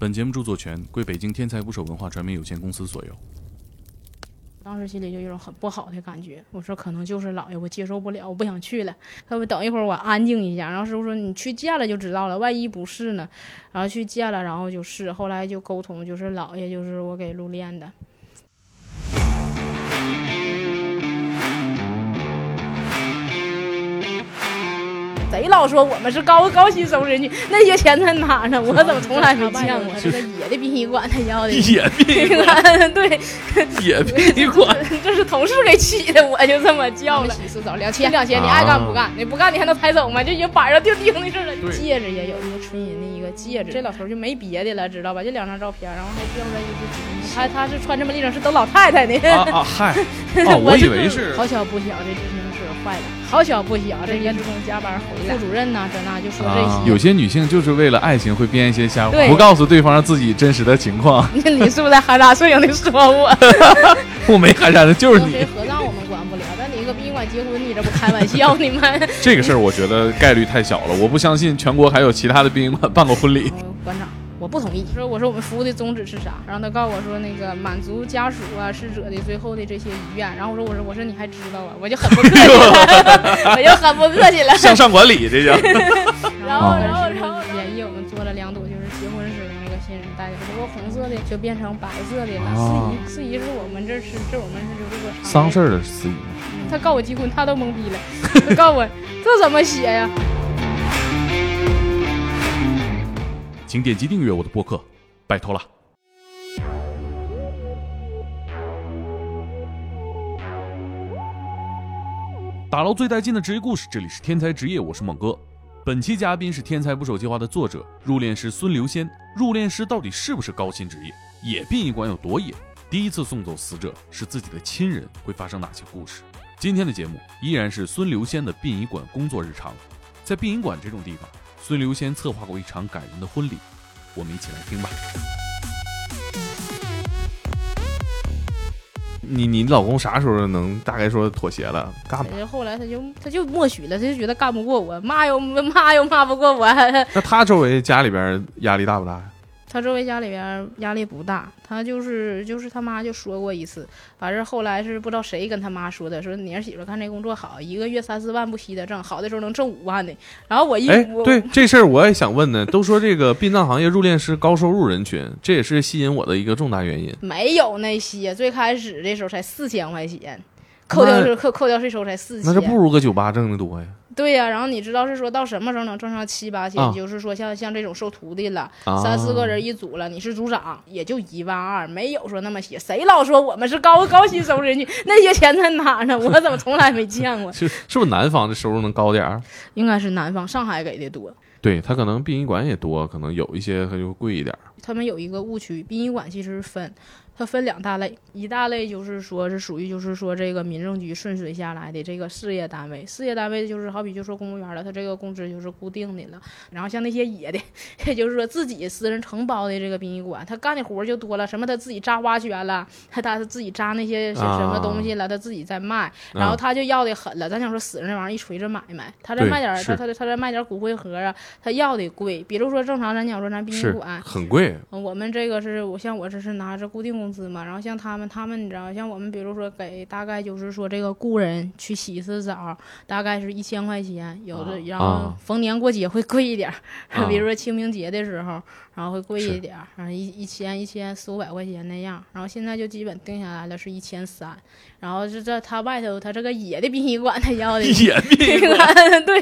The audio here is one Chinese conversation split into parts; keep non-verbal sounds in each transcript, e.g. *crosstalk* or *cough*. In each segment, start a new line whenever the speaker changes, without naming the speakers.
本节目著作权归北京天才捕手文化传媒有限公司所有。
当时心里就有种很不好的感觉，我说可能就是姥爷，我接受不了，我不想去了。他说等一会儿我安静一下，然后师傅说你去见了就知道了，万一不是呢？然后去见了，然后就是后来就沟通，就是姥爷就是我给录练的。谁老说我们是高高薪收人群？那些钱在哪呢？我怎么从来没见过？这个野的殡仪馆他要的，
野殡仪馆，*laughs*
对，*laughs*
野殡仪馆，
这是同事给起的，我就这么叫了。洗澡两千两千，你爱干不干？你不干你还能抬走吗？就已经板上钉钉的事了。戒指也有一个纯银的一个戒指，这老头就没别的了，知道吧？就两张照片，然后还掉在一只，他他是穿这么立正，是等老太太呢。
啊嗨，*laughs* 我以为是。
好巧不巧，这执行是坏了。好巧不巧，这员职工加班回来，副主任呐，这那就说这些。
有些女性就是为了爱情会编一些瞎话，不告诉对方自己真实的情况。*laughs*
你是不是在含沙射影的说我？*laughs*
我没含沙的，就是你。
合葬我们管不了，但你一个殡仪馆结婚，你这不开玩笑呢吗？
这个事儿我觉得概率太小了，我不相信全国还有其他的殡仪馆办过婚礼。
馆长。我不同意，说我说我们服务的宗旨是啥？然后他告诉我说那个满足家属啊逝者的最后的这些遗愿。然后我说我说我说你还知道啊？我就很不客气了，我就很不客气了。
向上管理这叫。
然后然后然后演绎我们做了两朵就是结婚时的那个新人戴的，不过红色的就变成白色的了。司仪司仪是我们这是这我们是就这个
丧事的司仪。
他告我结婚，他都懵逼了。*laughs* 他告我这怎么写呀？
请点击订阅我的播客，拜托了。打捞最带劲的职业故事，这里是天才职业，我是猛哥。本期嘉宾是《天才捕手计划》的作者入殓师孙留仙。入殓师到底是不是高薪职业？野殡仪馆有多野？第一次送走死者是自己的亲人，会发生哪些故事？今天的节目依然是孙留仙的殡仪馆工作日常。在殡仪馆这种地方。孙刘仙策划过一场感人的婚礼，我们一起来听吧。你你老公啥时候能大概说妥协了？干吧。
后来他就他就默许了，他就觉得干不过我，骂又骂又骂不过我。
那他周围家里边压力大不大呀？
他周围家里边压力不大，他就是就是他妈就说过一次，反正后来是不知道谁跟他妈说的，说你儿媳妇干这工作好，一个月三四万不稀的挣，好的时候能挣五万的。然后我一
哎，对这事儿我也想问呢，都说这个殡葬行业入殓师高收入人群，这也是吸引我的一个重大原因。
没有那些，最开始的时候才四千块钱，扣掉是扣扣掉税收才四千，
那是不如搁酒吧挣的多呀。
对呀，然后你知道是说到什么时候能挣上七八千？就是说像像这种收徒弟了，三四个人一组了，你是组长，也就一万二，没有说那么些。谁老说我们是高高薪收入人群？那些钱在哪呢？我怎么从来没见过？*laughs*
是是不是南方的收入能高点儿？*laughs*
应该是南方，上海给的多。
对他可能殡仪馆也多，可能有一些他就贵一点。
他们有一个误区，殡仪馆其实分。它分两大类，一大类就是说是属于就是说这个民政局顺水下来的这个事业单位，事业单位就是好比就说公务员了，他这个工资就是固定的了。然后像那些野的，也 *laughs* 就是说自己私人承包的这个殡仪馆，他干的活就多了，什么他自己扎花圈了，他他自己扎那些什么东西了，他自己在卖，然后他就要的狠了。咱想说死人那玩意儿一锤子买卖，他再卖点他他他再卖点骨灰盒啊，他要的贵。比如说正常咱讲说咱殡仪馆
很贵，
我们这个是我像我这是拿着固定工。工资嘛，然后像他们，他们你知道，像我们，比如说给大概就是说这个雇人去洗一次澡，大概是一千块钱，有的然后逢年过节会贵一点，比如说清明节的时候。然后会贵一点儿，然后一一千一千四五百块钱那样，然后现在就基本定下来了是一千三，然后是这他外头他这个野的殡仪馆他要的
野殡仪馆对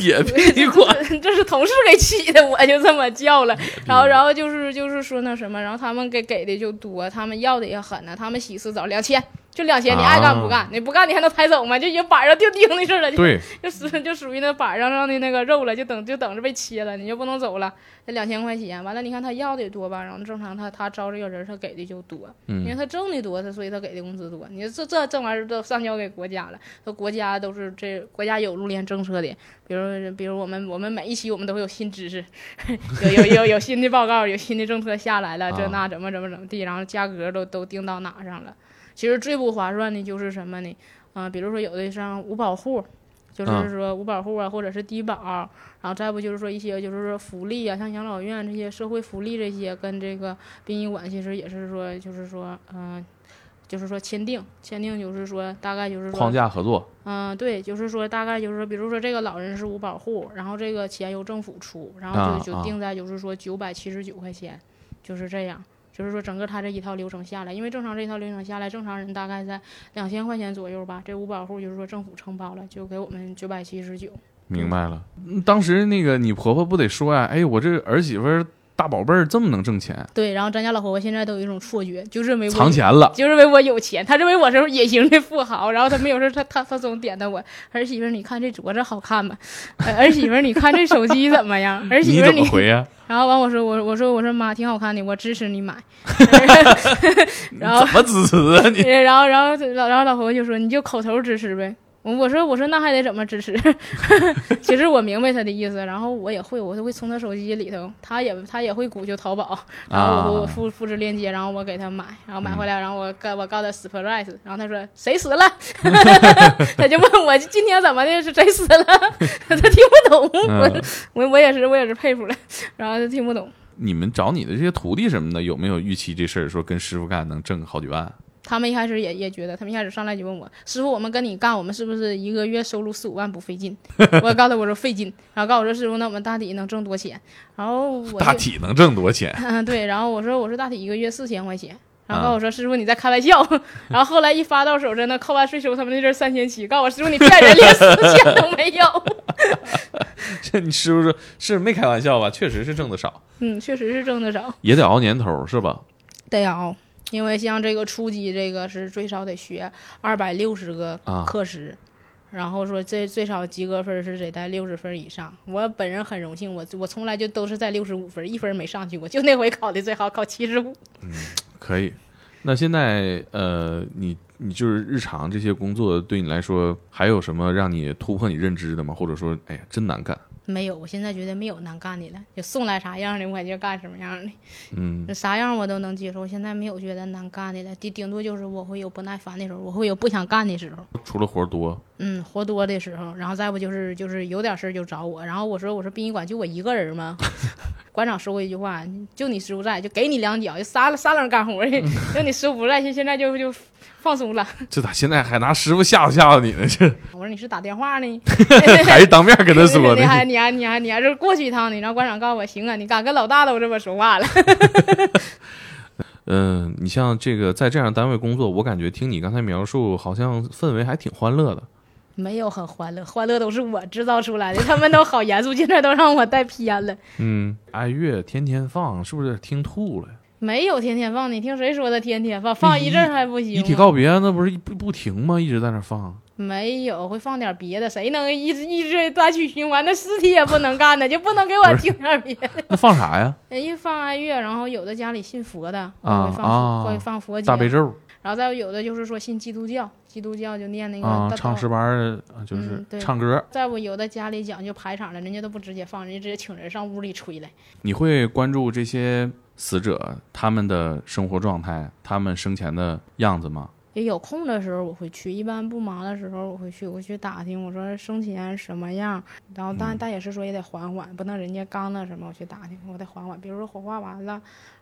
野殡仪馆，
这是同事给起的，我就这么叫了。然后然后就是就是说那什么，然后他们给给的就多，他们要的也狠呢，他们洗次澡两千。就两千，你爱干不干？你不干，你还能抬走吗？就已经板上钉钉的事了。
对，*laughs*
就属就属于那板上上的那个肉了，就等就等着被切了，你就不能走了。那两千块钱，完了，你看他要的多吧？然后正常他他招这个人，他给的就多，因为他挣的多，他所以他给的工资多。你这这这玩意儿都上交给国家了，说国家都是这国家有入联政策的，比如比如我们我们每一期我们都会有新知识，*laughs* 有有有有新的报告，有新的政策下来了，这那怎么怎么怎么地，然后价格都都定到哪上了。其实最不划算的就是什么呢？啊，比如说有的像五保户，就是
嗯
说五保户啊，或者是低保，然后再不就是说一些就是说福利啊，像养老院这些社会福利这些，跟这个殡仪馆其实也是说就是说嗯、就是说签订签订就是说大概就是说
框架合作，
嗯，对，就是说大概就是说，比如说这个老人是五保户，然后这个钱由政府出，然后就就定在就是说九百七十九块钱，就是这样。就是说整个他这一套流程下来，因为正常这一套流程下来，正常人大概在两千块钱左右吧。这五保户就是说政府承包了，就给我们九百七十九。
明白了。嗯当时那个你婆婆不得说呀、哎，我这儿媳妇儿大宝贝儿这么能挣钱，
对，然后咱家老婆婆现在都有一种错觉，就认为我
藏钱了。
就认为我有钱，他认为我是野型的富豪，然后他没有事，他他他总点的我儿媳妇儿，你看这镯子好看吗？呃 *laughs* 儿媳妇儿，你看这手机怎么样？*laughs* 儿媳妇儿你
怎么回呀、
然后完我说我我说我说妈挺好看的，我支持你买。*laughs* 然后
怎么支持啊你？
然后然后老然后老婆婆就说你就口头支持呗。我我说我说那还得怎么支持？*laughs* *laughs* 其实我明白他的意思，然后我也会，我就会从他手机里头，他也他也会鼓就淘宝，然后我复复制链接，然后我给他买，然后买回来，然后我告我告他 surprise，然后他说谁死了？*laughs* 他就问我今天怎么的是谁死了？他听不懂，我
嗯
我我也是我也是佩服了，然后他听不懂。
你们找你的这些徒弟什么的，有没有预期这事儿说跟师傅干能挣好几万？
他们一开始也也觉得，他们一开始上来就问我，师傅，我们跟你干，我们是不是一个月收入四五万不费劲？*laughs* 我告诉他我说费劲，然后告诉我说师傅，那我们大体能挣多钱？然后我
大体能挣多钱？*laughs*
嗯对，然后我说我说大体一个月四千块钱。然后
啊
告诉我说：“师傅，你在开玩笑。” *laughs* 然后后来一发到手，真的扣完税收，他们那阵三千七。告诉我师傅，你骗人，连四千都没有。
这你师傅说是没开玩笑吧？确实是挣的少，
嗯，确实是挣的少，
也得熬年头是吧？
得熬。因为像这个初级，这个是最少得学二百六十个
啊
课时，然后说这最少及格分是得在六十分以上。我本人很荣幸，我我从来就都是在六十五分，一分没上去过，就那回考的最好，考七十五。
嗯可以。那现在呃，你你就是日常这些工作对你来说，还有什么让你突破你认知的吗？或者说，哎呀，真难干。
没有，我现在觉得没有难干的了，就送来啥样的我就干什么样的，
嗯，
啥样我都能接受。我现在没有觉得难干的了，顶顶多就是我会有不耐烦的时候，我会有不想干的时候。
除了活多，
嗯，活多的时候，然后再不就是就是有点事儿就找我，然后我说我说殡仪馆就我一个人吗？馆长说过一句话，就你师傅在，就给你两脚，就仨仨人干活去，*laughs* 就你师傅不在，现现在就就放松了。
这咋现在还拿师傅吓唬吓唬你呢？这 *laughs*
我说你是打电话呢，*laughs*
还是当面跟他说
你还？你还你还你还是过去一趟呢？然后馆长告诉我，行啊，你敢跟老大都这么说话了？
嗯、你像这个在这样单位工作，我感觉听你刚才描述，好像氛围还挺欢乐的。
没有很欢乐，欢乐都是我制造出来的，*laughs* 他们都好严肃，现在都让我带偏了。
嗯，爱乐天天放，是不是听吐了？
没有天天放，你听谁说的天天放？放一阵儿还不行吗？
遗体告别那不是不不停吗？一直在那放。
没有，会放点别的，谁能一直一直单曲循环？那尸体也不能干的，就不能给我听点别的。
那放啥呀？*laughs*
人家放哀乐，然后有的家里信佛的，
啊
会放、
啊
会放佛经，
大悲咒
然后再有的就是说信基督教，基督教就念那个
啊，唱诗班就是唱歌。
再不有的家里讲究排场了，人家都不直接放，人家直接请人上屋里吹来。
你会关注这些死者他们的生活状态，他们生前的样子吗？
也有空的时候我会去，一般不忙的时候我会去，我去打听，我说生前什么样，然后但但也是说也得缓缓，不能人家刚那什么我去打听，我得缓缓。比如说火化完了，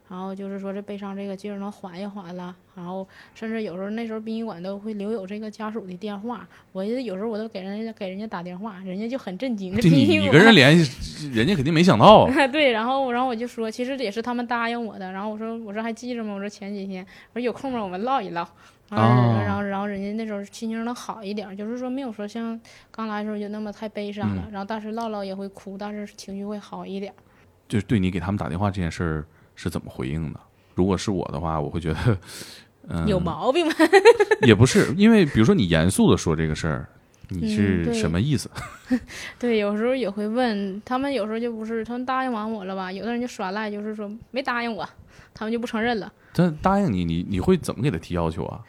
然后就是说这悲伤这个劲儿能缓一缓了，然后甚至有时候那时候殡仪馆都会留有这个家属的电话，我有时候我都给人家给人家打电话，人家就很震惊。这
这你你 *laughs* 跟人联系，人家肯定没想到啊。*laughs*
对，然后然后我就说，其实也是他们答应我的。然后我说我说还记着吗？我说前几天我说有空吗？我们唠一唠。然后、
哦
然后然后人家那时候心情能好一点，就是说没有说像刚来的时候就那么太悲伤了。
嗯
然后当时唠唠也会哭，但是情绪会好一点。
就是对你给他们打电话这件事儿是怎么回应的？如果是我的话，我会觉得，嗯，*laughs*
有毛病吗？
也不是，因为比如说你严肃的说这个事儿，你
嗯
是什么意思？*laughs*
对，有时候也会问他们，有时候就不是他们答应完我了吧？有的人就耍赖，就是说没答应我，他们就不承认了。
他答应你，你你会怎么给他提要求啊？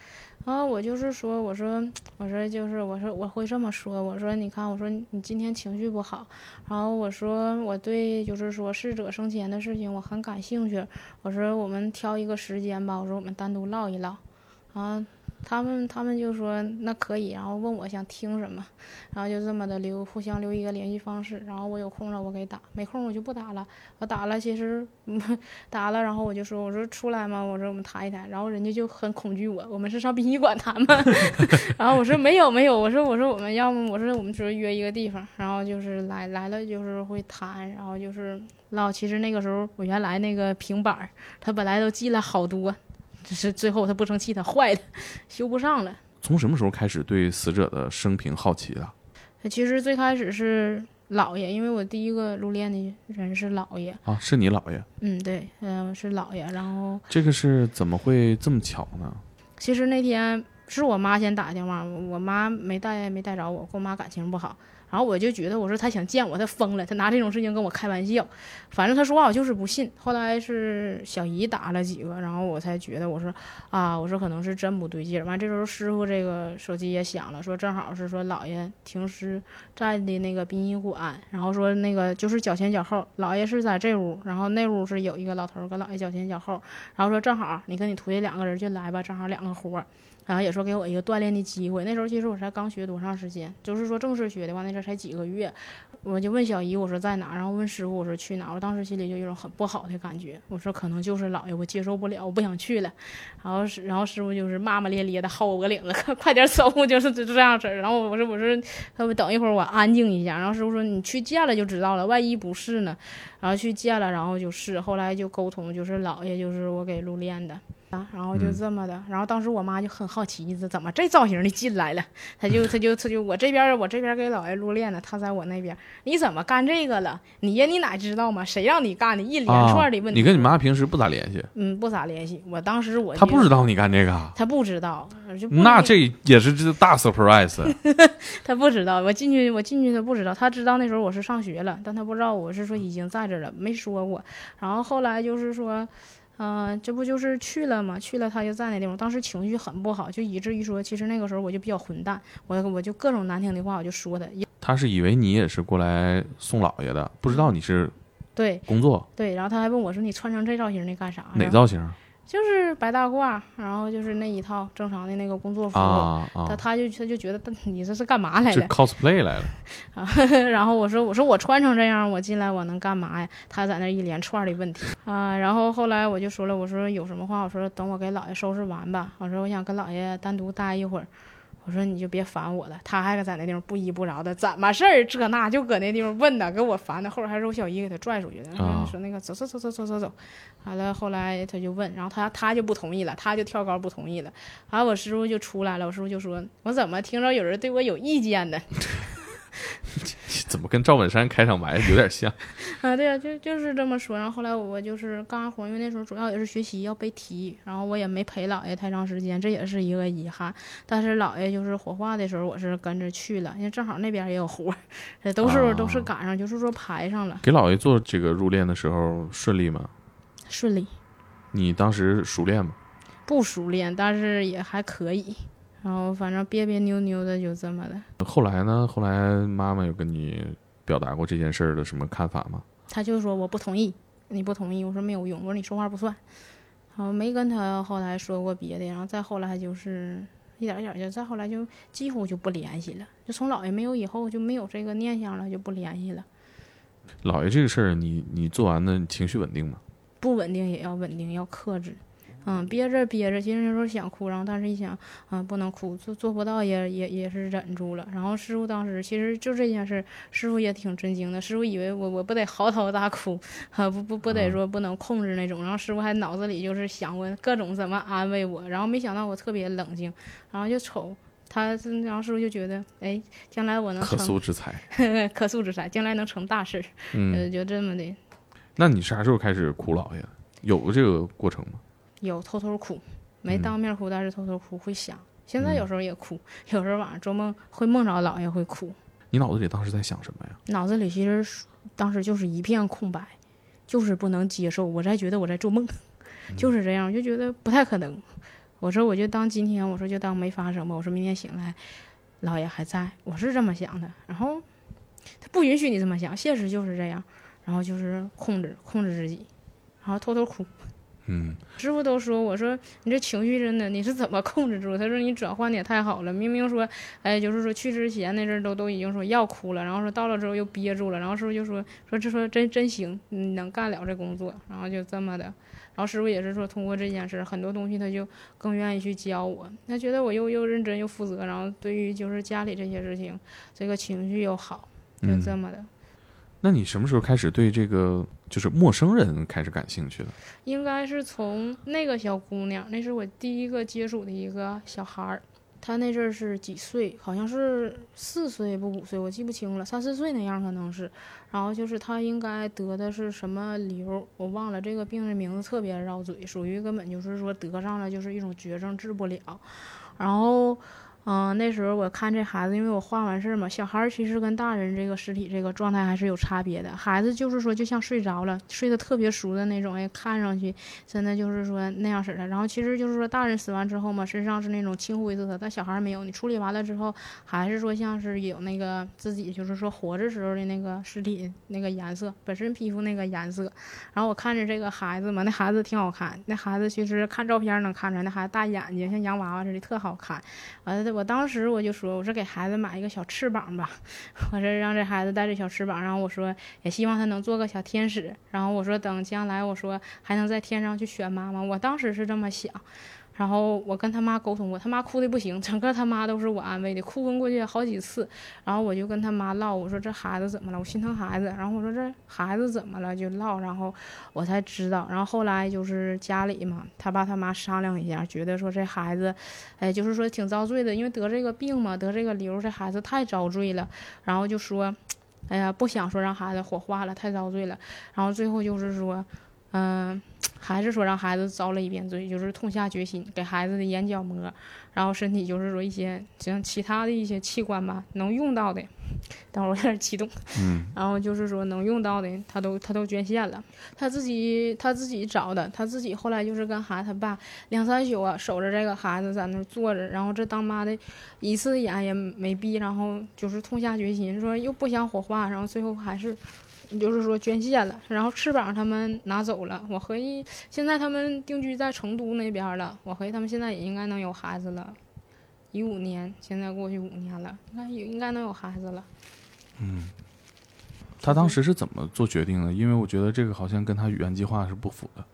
然后，我就是说，我说，我说就是，我说我会这么说，我说你看，我说你今天情绪不好，然后我说我对就是说逝者生前的事情我很感兴趣，我说我们挑一个时间吧，我说我们单独唠一唠，啊，他们他们就说那可以，然后问我想听什么，然后就这么的留互相留一个联系方式，然后我有空了我给打，没空我就不打了。我打了，其实 *laughs* 打了，然后我就说我说出来嘛，我说我们谈一谈，然后人家就很恐惧我，我们是上殡仪馆谈吗？*laughs* 然后我说没有没有，我说我说我们要么我说我们只是约一个地方，然后就是来来了就是会谈，然后就是唠。其实那个时候我原来那个平板儿，它本来都记了好多。只是最后他不生气，他坏了，修不上了。
从什么时候开始对死者的生平好奇的？
其实最开始是姥爷，因为我第一个入殓的人是姥爷
啊，是你姥爷？
嗯，对，嗯，是姥爷。然后
这个是怎么会这么巧呢？
其实那天是我妈先打电话，我妈没带没带着我，跟我妈感情不好。然后我就觉得，我说他想见我，他疯了，他拿这种事情跟我开玩笑。反正他说话我就是不信。后来是小姨打了几个，然后我才觉得，我说啊，我说可能是真不对劲。完这时候师傅这个手机也响了，说正好是说姥爷停尸在的那个殡仪馆，然后说那个就是脚前脚后，姥爷是在这屋，然后那屋是有一个老头跟姥爷脚前脚后，然后说正好你跟你徒弟两个人就来吧，正好两个活。然后也说给我一个锻炼的机会。那时候其实我才刚学多长时间，就是说正式学的话，那时候才几个月。我就问小姨，我说在哪？然后问师傅，我说去哪？我当时心里就有种很不好的感觉。我说可能就是姥爷，我接受不了，我不想去了。然后师，然后师傅就是骂骂咧咧的薅我个领子，*laughs* 快点走，*laughs* 就是就这样式儿。然后我说我说，他们等一会儿我安静一下。然后师傅说你去见了就知道了，万一不是呢？然后去见了，然后就是，后来就沟通，就是姥爷就是我给入殓的。然后就这么的，然后当时我妈就很好奇，这怎么这造型的进来了？她就她就她就我这边我这边给姥爷入殓呢，他在我那边，你怎么干这个了？你呀，你哪知道吗？谁让你干的？一连串的问题。
你跟你妈平时不咋联系？
嗯，不咋联系。我当时我
她不知道你干这个，
她不知道，就
那这也是这大 surprise。*laughs*
她不知道，我进去我进去她不知道，她知道那时候我是上学了，但她不知道我是说已经在这了，没说过。然后后来就是说。嗯，这不就是去了吗？去了他就在那地方，当时情绪很不好，就以至于说，其实那个时候我就比较混蛋，我我就各种难听的话我就说他。
他是以为你也是过来送老爷的，不知道你是
对
工作
对，然后他还问我说：“你穿成这造型你干啥？”
哪造型？
就是白大褂，然后就是那一套正常的那个工作服，他他就他就觉得你这是干嘛来了
？cosplay 来了。*laughs*
然后我说我说我穿成这样，我进来我能干嘛呀？他在那一连串的问题啊，然后后来我就说了，我说有什么话，我说等我给姥爷收拾完吧，我说我想跟姥爷单独待一会儿。我说你就别烦我了，他还在那地方不依不饶的，怎么事儿？这那就搁那地方问呢，给我烦的。后边还是我小姨给他拽出去的，说那个走走走走走走走。完了后来他就问，然后他他就不同意了，他就跳高不同意了。完了我师傅就出来了，我师傅就说，我怎么听着有人对我有意见呢？*laughs* *laughs*
怎么跟赵本山开场白有点像 *laughs*
啊？对啊，就就是这么说。然后后来我就是干完活，因为那时候主要也是学习要背题，然后我也没陪姥爷太长时间，这也是一个遗憾。但是姥爷就是火化的时候，我是跟着去了，因为正好那边也有活，*laughs* 都是都是赶上，就是说排上了。
给姥爷做这个入殓的时候顺利吗？
顺利。
你当时熟练吗？
不熟练，但是也还可以。然后反正别别扭扭的就这么的。
后来呢？后来妈妈有跟你表达过这件事儿的什么看法吗？
他就说我不同意，你不同意，我说没有用，我说你说话不算。然后没跟他后来说过别的，然后再后来就是一点一点就再后来就几乎就不联系了。就从姥爷没有以后就没有这个念想了，就不联系了。
姥爷这个事儿，你你做完的情绪稳定吗？
不稳定也要稳定，要克制。嗯，憋着憋着，其实那时候想哭，然后但是一想，嗯，不能哭，做做不到也也也是忍住了。然后师傅当时其实就这件事，师傅也挺震惊的。师傅以为我我不得嚎啕大哭，啊，不不不得说不能控制那种。然后师傅还脑子里就是想过各种怎么安慰我。然后没想到我特别冷静，然后就瞅他，然后师傅就觉得，哎，将来我能
可塑之才，*laughs*
可塑之才，将来能成大事。嗯，就这么的。
那你啥时候开始哭姥爷？有这个过程吗？
有偷偷哭，没当面哭，但是偷偷哭会想。现在有时候也哭，有时候晚上做梦会梦着姥爷会哭。
你脑子里当时在想什么呀？
脑子里其实当时就是一片空白，就是不能接受。我在觉得我在做梦，*laughs* 就是这样，就觉得不太可能。我说我就当今天，我说就当没发生吧。我说明天醒来，姥爷还在，我是这么想的。然后他不允许你这么想，现实就是这样。然后就是控制控制自己，然后偷偷哭。
嗯
师傅都说，我说你这情绪真的你是怎么控制住？*laughs* 他说你转换的也太好了，明明说，哎，就是说去之前那阵儿都都已经说要哭了，然后说到了之后又憋住了，然后师傅就说说这说真真行，你能干了这工作，然后就这么的，然后师傅也是说通过这件事，很多东西他就更愿意去教我，他觉得我又又认真又负责，然后对于就是家里这些事情，这个情绪又好，就。这么的。
那你什么时候开始对这个就是陌生人开始感兴趣的？
应该是从那个小姑娘，那是我第一个接触的一个小孩儿。她那阵儿是几岁？好像是四岁不五岁，我记不清了，三四岁那样可能是。然后就是她应该得的是什么瘤，我忘了这个病的名字，特别绕嘴，属于根本就是说得上了就是一种绝症，治不了。然后。嗯、那时候我看这孩子，因为我画完事儿嘛，小孩儿其实跟大人这个尸体这个状态还是有差别的。孩子就是说，就像睡着了，睡得特别熟的那种，哎，看上去真的就是说那样式的。然后其实就是说，大人死完之后嘛，身上是那种青灰色的，但小孩儿没有。你处理完了之后，还是说像是有那个自己就是说活着时候的那个尸体那个颜色，本身皮肤那个颜色。然后我看着这个孩子嘛，那孩子挺好看，那孩子其实看照片能看出来，那孩子大眼睛像洋娃娃似的，特好看。完了，我当时我就说，我说给孩子买一个小翅膀吧，我说让这孩子带着小翅膀，然后我说也希望他能做个小天使，然后我说等将来我说还能在天上去选妈妈，我当时是这么想。然后我跟他妈沟通过，他妈哭的不行，整个他妈都是我安慰的，哭昏过去好几次。然后我就跟他妈唠，我说这孩子怎么了？我心疼孩子。然后我说这孩子怎么了？就唠，然后我才知道。然后后来就是家里嘛，他爸他妈商量一下，觉得说这孩子，哎，就是说挺遭罪的，因为得这个病嘛，得这个瘤，这孩子太遭罪了。然后就说，哎呀，不想说让孩子火化了，太遭罪了。然后最后就是说，嗯、还是说让孩子遭了一遍罪，就是痛下决心给孩子的眼角膜，然后身体就是说一些像其他的一些器官吧，能用到的，等会儿我有点激动，
嗯 *laughs*
然后就是说能用到的，他都他都捐献了，他自己他自己找的，他自己后来就是跟孩子他爸两三宿啊，守着这个孩子在那儿坐着，然后这当妈的一次眼也没闭，然后就是痛下决心说又不想火化，然后最后还是。就是说捐献了，然后翅膀他们拿走了。我合计现在他们定居在成都那边了，我合计他们现在也应该能有孩子了。一五年，现在过去五年了，应该有应该能有孩子了。
嗯他当时是怎么做决定的？因为我觉得这个好像跟他原计划是不符的。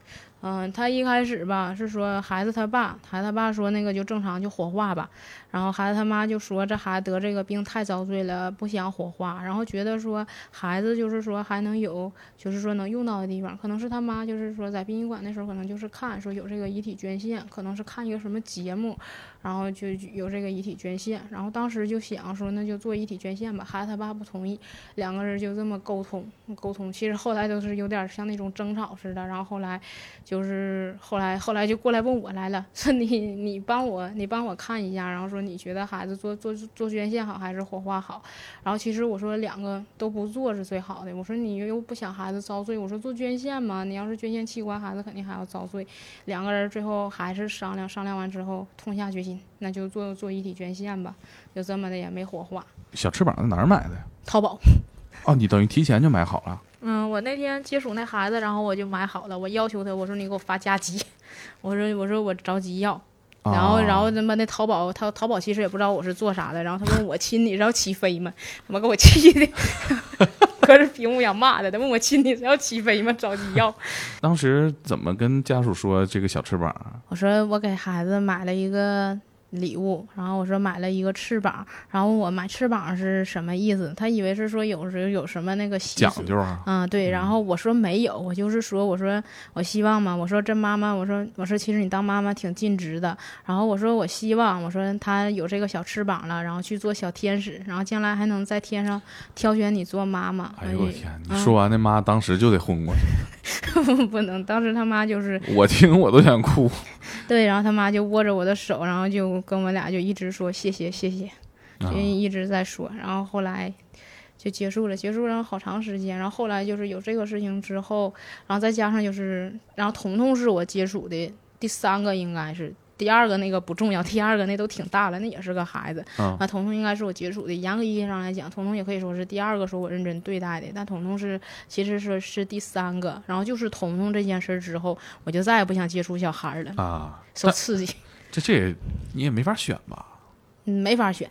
嗯，他一开始吧是说孩子他爸，孩子他爸说那个就正常就火化吧，然后孩子他妈就说这孩子得这个病太遭罪了，不想火化，然后觉得说孩子就是说还能有就是说能用到的地方，可能是他妈就是说在殡仪馆那时候可能就是看说有这个遗体捐献，可能是看一个什么节目，然后就有这个遗体捐献，然后当时就想说那就做遗体捐献吧，孩子他爸不同意，两个人就这么沟通沟通，其实后来都是有点像那种争吵似的，然后后来。就是后来后来就过来问我来了，说你你帮我你帮我看一下，然后说你觉得孩子做做做捐献好还是火化好？然后其实我说两个都不做是最好的。我说你又不想孩子遭罪，我说做捐献嘛，你要是捐献器官，孩子肯定还要遭罪。两个人最后还是商量商量完之后，痛下决心，那就做做遗体捐献吧，就这么的也没火化。
小翅膀在哪儿买的呀？
淘宝。*laughs*
哦，你等于提前就买好了。
嗯，我那天接触那孩子，然后我就买好了，我要求他，我说你给我发加急，我说我说我着急要，然后然后
哦
他妈那淘宝他淘宝其实也不知道我是做啥的，然后他问我亲你是要起飞吗？他妈给我气的，*laughs* 隔着屏幕想骂他，他问我亲你是要起飞吗？着急要，*laughs*
当时怎么跟家属说这个小翅膀啊？
我说我给孩子买了一个礼物，然后我说买了一个翅膀，然后问我买翅膀是什么意思？他以为是说有时候有什么那个。
讲究啊。
嗯，对，然后我说没有，我就是说，我说我希望嘛，我说这妈妈，我说我说其实你当妈妈挺尽职的，然后我说我希望，我说她有这个小翅膀了，然后去做小天使，然后将来还能在天上挑选你做妈妈。
哎呦我天！你
嗯
说完那妈当时就得昏过去，*laughs*
不能，当时他妈就是
我听我都想哭。*laughs*
对，然后他妈就握着我的手，然后就跟我俩就一直说谢谢谢谢，
啊
就一直在说，然后后来就结束了，结束了好长时间，然后后来就是有这个事情之后，然后再加上就是，然后彤彤是我接触的第三个，应该是第二个那个不重要，第二个那都挺大了，那也是个孩子。
嗯
啊，彤彤应该是我接触的，严格意义上来讲，彤彤也可以说是第二个说我认真对待的，但彤彤是其实是是第三个。然后就是彤彤这件事儿之后，我就再也不想接触小孩儿了，
啊，
受刺激，
这这也你也没法选吧？
嗯没法选。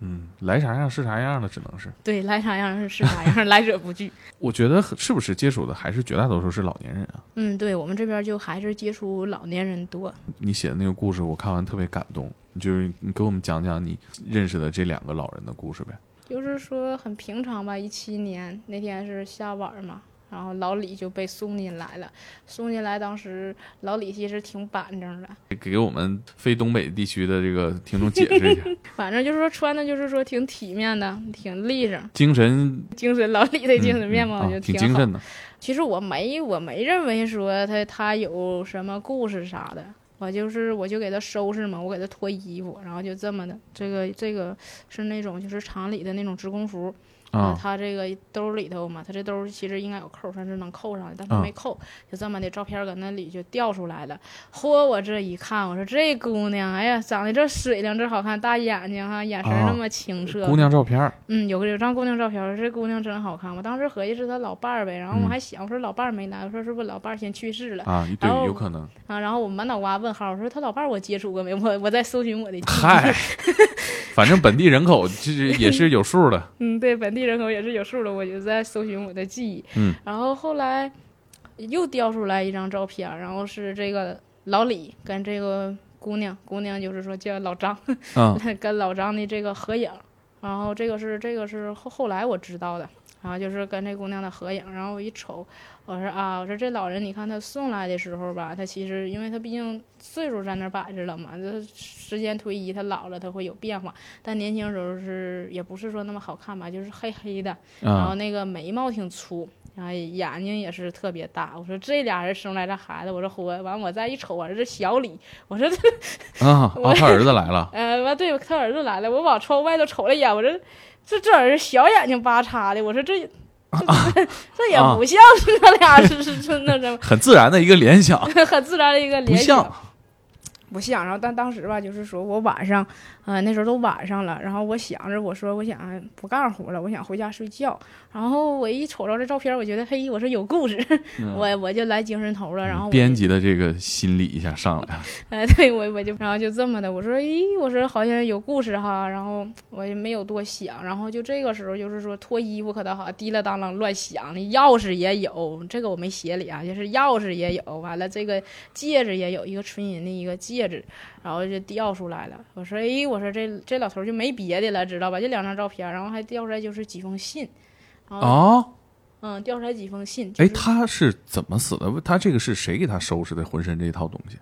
嗯，来啥样是啥样的，只能是。
对，来啥样是啥样，*laughs* 来者不拒。*laughs*
我觉得是不是接触的还是绝大多数是老年人啊？
嗯，对我们这边就还是接触老年人多。
你写的那个故事，我看完特别感动。就是你给我们讲讲你认识的这两个老人的故事呗。
就是说很平常吧，一七年那天是下晚嘛，然后老李就被送进来了。送进来当时老李其实挺板正的，
给给我们非东北地区的这个听众解释一下，*laughs*
反正就是说穿的就是说挺体面的，挺立正，
精神
精神老李的精神面貌
嗯啊挺
就挺好。
精神的。
其实我没我没认为说他他有什么故事啥的，我就是我就给他收拾嘛，我给他脱衣服，然后就这么的。这个这个是那种就是厂里的那种职工服，
啊
他这个兜里头嘛，他这兜其实应该有扣，他是能扣上的，但他
啊
没扣，就这么的照片搁那里就掉出来了。嚯，我这一看，我说这姑娘，哎呀，长得这水灵，这好看，大眼睛哈，眼神
啊
那么清澈。
姑娘照片儿
嗯，有个有张姑娘照片，这姑娘真好看。我当时合计是她老伴儿呗，然后我
嗯
还想，我说老伴儿没来，我说是不是老伴儿先去世了
啊，对，有可能。
啊？然后我满脑瓜问号，我说他老伴儿我接触过没？我我在搜寻我的记忆。
嗨，反正本地人口 *laughs* 就是也是有数的。
嗯，对，本地人口也是有数的，我就在搜寻我的记忆。
嗯，
然后后来又调出来一张照片，然后是这个老李跟这个姑娘，姑娘就是说叫老张，
嗯 *laughs*
跟老张的这个合影。然后这个是这个是后后来我知道的，然后就是跟这姑娘的合影。然后我一瞅，我说啊，我说这老人，你看他送来的时候吧，他其实因为他毕竟岁数在那儿摆着了嘛，这时间推移，他老了他会有变化。但年轻时候是也不是说那么好看吧，就是黑黑的，然后
啊
那个眉毛挺粗，然后眼睛也是特别大。我说这俩人生来这孩子，我说活完我再一瞅，我说这小李，我说这
啊 *laughs* 啊！他儿子来了
呃完对他儿子来了，我往窗户外头瞅了一眼，我说这这儿子小眼睛巴叉的，我说这。*laughs* 这这也不像是他俩是是是那什么，
很自然的一个联想，*laughs*
很自然的一个联想。
像
不像，然后但当时吧，就是说我晚上，呃，那时候都晚上了，然后我想着，我说我想不干活了，我想回家睡觉。然后我一瞅着这照片，我觉得嘿，我说有故事，*laughs* 我我就来精神头了。然后
编辑的这个心理一下上来了。*laughs*
哎，对我我就然后就这么的，我说咦，我说好像有故事哈，然后我也没有多想，然后就这个时候就是说脱衣服可倒好，滴了当啷乱响的，钥匙也有，这个我没写里啊，就是钥匙也有，完了这个戒指也有一个纯银的一个戒指，然后就掉出来了。我说哎，我说这这老头就没别的了，知道吧？就两张照片，然后还掉出来就是几封信，
哦，
嗯，掉出来几封信，就
哎，
是
他是怎么死的？他这个是谁给他收拾的浑身这一套东西？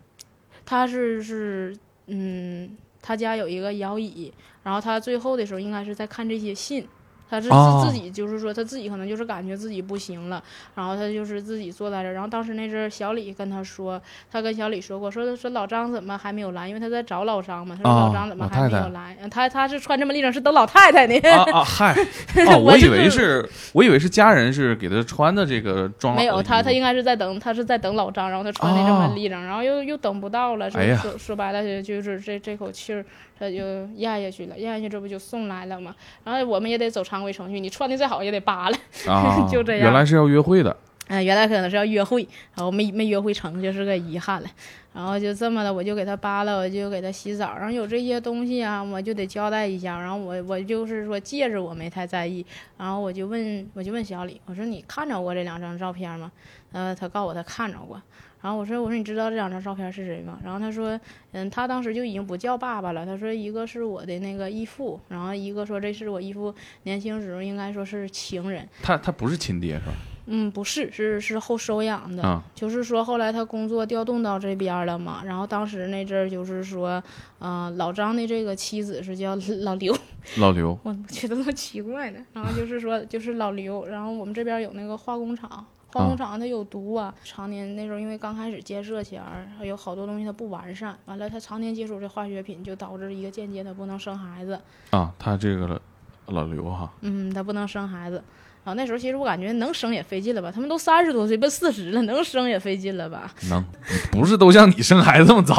他是是嗯，他家有一个摇椅，然后他最后的时候应该是在看这些信。他是自
哦
自己，就是说他自己可能就是感觉自己不行了，然后他就是自己坐在这儿。然后当时那阵儿小李跟他说，他跟小李说过，说说老张怎么还没有来？因为他在找老张嘛。他说
哦
老张怎么还没有来？嗯他他是穿这么立正，是等老太太呢。
啊啊，*laughs* 嗨！*laughs* 哦，我以为是，我以为是家人是给他穿的这个装
没有，他他应该是在等，他是在等老张，然后他穿的这么
哦
立正，然后又又等不到了，说、说说白了就就是这这口气儿，他就咽下去了，咽下去这不就送来了吗？然后我们也得走常规程序，你穿的再好也得扒了。
啊，*laughs*
就这样
原来是要约会的。
嗯、原来可能是要约会，然后没没约会成，就是个遗憾了。然后就这么的，我就给他扒了，我就给他洗澡，然后有这些东西啊，我就得交代一下。然后我我就是说戒指我没太在意，然后我就问我就问小李，我说你看着过这两张照片吗？呃，他告诉我他看着过。然后我说我说你知道这两张照片是谁吗？然后他说，嗯，他当时就已经不叫爸爸了。他说一个是我的那个义父，然后一个说这是我义父年轻时候应该说是情人。
他他不是亲爹是吧？
嗯，不是，是是后收养的。
啊
就是说后来他工作调动到这边了嘛，然后当时那阵儿就是说，呃，老张的这个妻子是叫老刘，
老刘
我觉得么奇怪呢。然后就是说就是老刘，然后我们这边有那个化工厂。化工厂它有毒啊，常年那时候因为刚开始建设前儿，还有好多东西它不完善，完了它常年接触这化学品，就导致一个间接它不能生孩子，
啊，他这个老刘哈，
嗯，他不能生孩子，然后那时候其实我感觉能生也费劲了吧，他们都三十多岁，奔四十了，能生也费劲了吧？
能，不是都像你生孩子这么早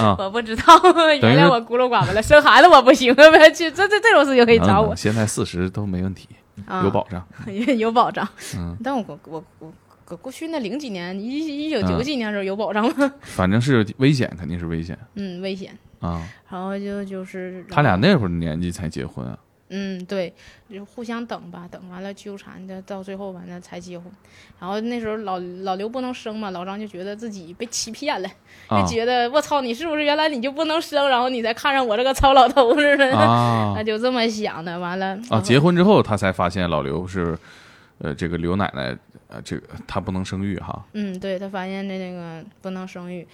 啊？*laughs*
我不知道，原谅我孤陋寡闻了，生孩子我不行了呗，去这这这种事情可以找我，
现在四十都没问题，
啊
有保障。
有保障。*laughs*
嗯，
但我我我我过去那零几年，一一九九几年的时候有保障吗？*laughs*
反正是危险，肯定是危险
嗯，危险。
啊。
然后就就是
他俩那会儿年纪才结婚啊？
嗯，对，就互相等吧，等完了纠缠的，到最后完了才结婚。然后那时候老老刘不能生嘛，老张就觉得自己被欺骗了，
啊
就觉得我操，你是不是原来你就不能生，然后你才看上我这个糙老头似的，*laughs*
啊
那就这么想的。完了
啊！结婚之后，他才发现老刘是，呃，这个刘奶奶，呃，这个她不能生育哈。
嗯，对他发现的那个不能生育，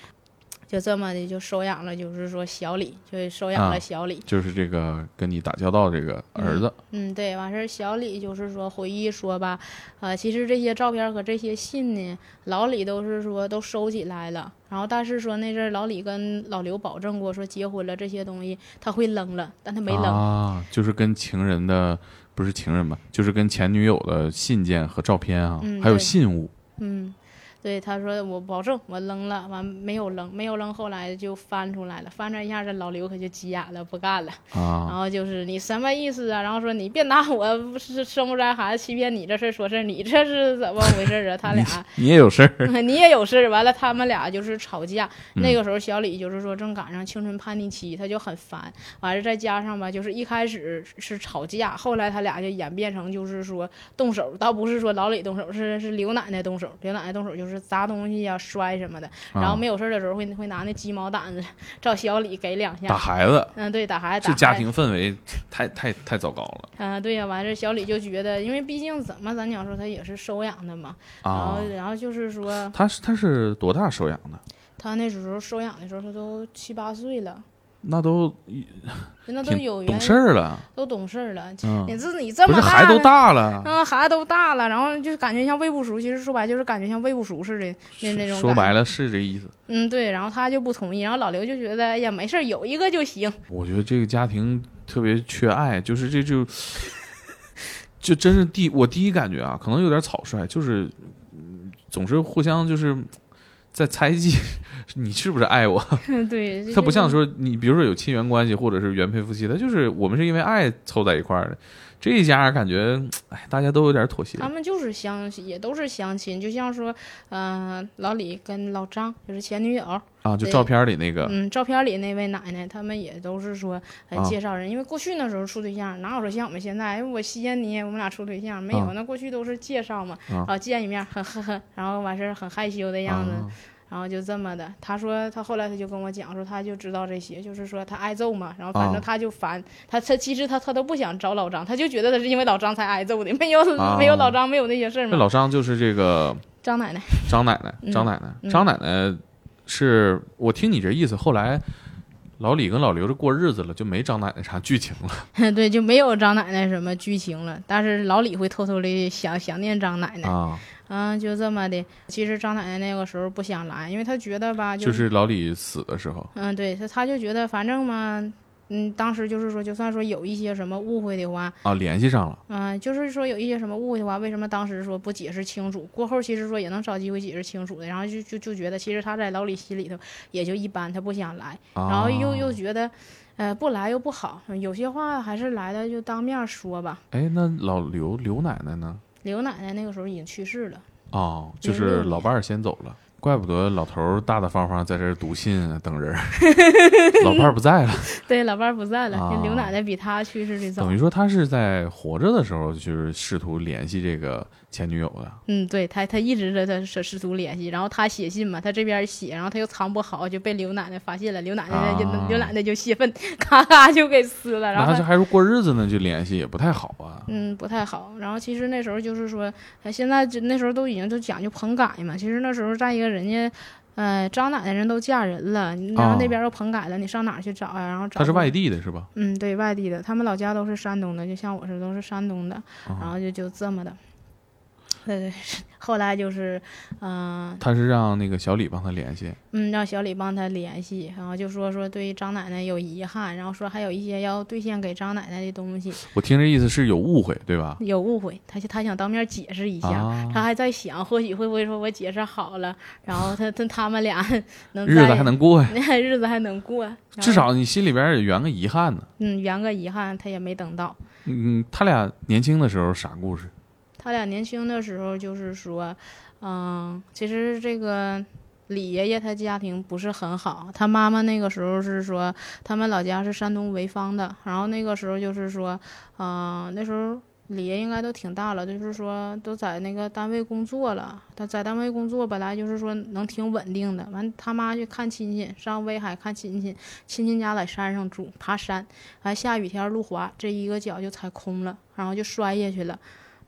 就这么的就收养了，就是说小李，就收养
啊
了小李。
就是这个跟你打交道这个儿子，
嗯，对，完事儿小李就是说回忆说吧，呃，其实这些照片和这些信呢，老李都是说都收起来了，然后但是说那阵儿老李跟老刘保证过，说结婚了这些东西他会扔了，但他没扔。
啊，就是跟情人的不是情人吧，就是跟前女友的信件和照片啊，还有信物
嗯，对，他说我保证我扔了，完没有扔，没有扔，后来就翻出来了，翻出来一下，这老刘可就急眼了，不干了。然
啊
后就是你什么意思啊？然后说你别拿我是生不出来孩子欺骗你这事儿说事儿，你这是怎么回事儿啊？他俩
你也有事儿
你也有事儿，*laughs* 完了他们俩就是吵架。
嗯
那个时候小李就是说正赶上青春叛逆期，他就很烦。完了再加上吧，就是一开始是吵架，后来他俩就演变成就是说动手，倒不是说老李动手，是是刘奶奶动手。刘奶奶动手就是砸东西呀、摔什么的。然后
啊
没有事儿的时候会会拿那鸡毛掸子照小李给两下
打
下。
孩子，
嗯，对，打孩子。
这家庭氛围太太太糟糕了
啊，对呀、完事小李就觉得，因为毕竟怎么咱讲说他也是收养的嘛，然
啊
后。然后就是说
他是他是多大收养的？
他那时候收养的时候他都七八岁了，
那都
那都有
懂事儿了，
都懂事儿了。
嗯，
你这你这么大
是孩子都，大了，
嗯，孩子都大了，然后就感觉像喂不熟，其实说白就是感觉像喂不熟似的那那种。
说白了是这意思。
嗯，对，然后他就不同意，然后老刘就觉得，哎呀，没事儿，有一个就行。
我觉得这个家庭特别缺爱，就是这就 *laughs* 就真是第我第一感觉啊，可能有点草率，就是嗯总是互相就是在猜忌你是不是爱我。*laughs*
对，
他不像说你比如说有亲缘关系或者是原配夫妻，他就是我们是因为爱凑在一块儿的。这一家感觉哎，大家都有点妥协
他们就是相，也都是相亲，就像说，嗯、老李跟老张就是前女友，
啊，就照片里那个
嗯，照片里那位奶奶，他们也都是说介绍人，因为过去那时候处对象哪有说像我们现在，哎我吸引你，我们俩处对象没有，
啊
那过去都是介绍嘛，
啊
见一面呵呵呵，然后完事儿很害羞的样子，
啊
然后就这么的。他说他后来他就跟我讲说，他就知道这些，就是说他挨揍嘛，然后反
啊
正他就烦，他他其实他他都不想找老张，他就觉得他是因为老张才挨揍的，没有、
啊
没有老张没有那些事儿
那
嘛。
老张就是这个
张奶奶，
张奶奶，
嗯
张奶奶，
嗯
张奶奶是我听你这意思，后来老李跟老刘这过日子了，就没张奶奶啥剧情了 *laughs*
对，就没有张奶奶什么剧情了，但是老李会偷偷的想想念张奶奶。
啊，
嗯，就这么的。其实张奶奶那个时候不想来，因为她觉得吧，
就是老李死的时候
嗯，对，她她就觉得反正嘛，嗯，当时就是说，就算说有一些什么误会的话，
啊，联系上了
嗯、就是说有一些什么误会的话，为什么当时说不解释清楚？过后其实说也能找机会解释清楚的，然后就就就觉得其实她在老李心里头也就一般，她不想来，
啊，
然后又又觉得。呃，不来又不好，有些话还是来了就当面说吧。
哎，那老刘刘奶奶呢？
刘奶奶那个时候已经去世了，
哦，就是老伴儿先走了，怪不得老头儿大大方方在这儿读信啊等人儿，*laughs* 老伴儿不在了，*laughs*
对，老伴儿不在了，
啊
刘奶奶比他去世的早
等。于说他是在活着的时候就是试图联系这个前女友的
嗯，对他，他一直在他试试图联系，然后他写信嘛，他这边写，然后他又藏不好，就被刘奶奶发现了，刘奶奶就、
啊
刘奶奶就泄愤，*laughs* 咔咔就给撕了，然后
这还是过日子呢，就联系也不太好啊。
嗯不太好。然后其实那时候就是说，他现在就那时候都已经都讲究棚改嘛，其实那时候再一个人家。呃，张奶奶人都嫁人了，然后那边又棚改了，你上哪儿去找呀、然后找
他是外地的是吧？
嗯，对外地的，他们老家都是山东的，就像我是都是山东的，然
啊
后就就这么的。对，*laughs* 后来就是，嗯、
他是让那个小李帮他联系，
嗯，让小李帮他联系，然后就说说对张奶奶有遗憾，然后说还有一些要兑现给张奶奶的东西
我听这意思是有误会，对吧？
有误会，他他想当面解释一下，
啊，
他还在想或许会不会说我解释好了，然后他他他们俩 *laughs* 能
日子还能过呀，*laughs*
那日子还能过，
至少你心里边也圆个遗憾呢。
嗯圆个遗憾，他也没等到。
嗯，他俩年轻的时候啥故事？
他俩年轻的时候就是说，嗯，其实这个李爷爷他家庭不是很好，他妈妈那个时候是说他们老家是山东潍坊的，然后那个时候就是说，嗯，那时候。李爷应该都挺大了，就是说都在那个单位工作了。他在单位工作本来就是说能挺稳定的，完他妈去看亲戚，上威海看亲戚，亲戚家在山上住，爬山，完下雨天路滑，这一个脚就踩空了，然后就摔下去了。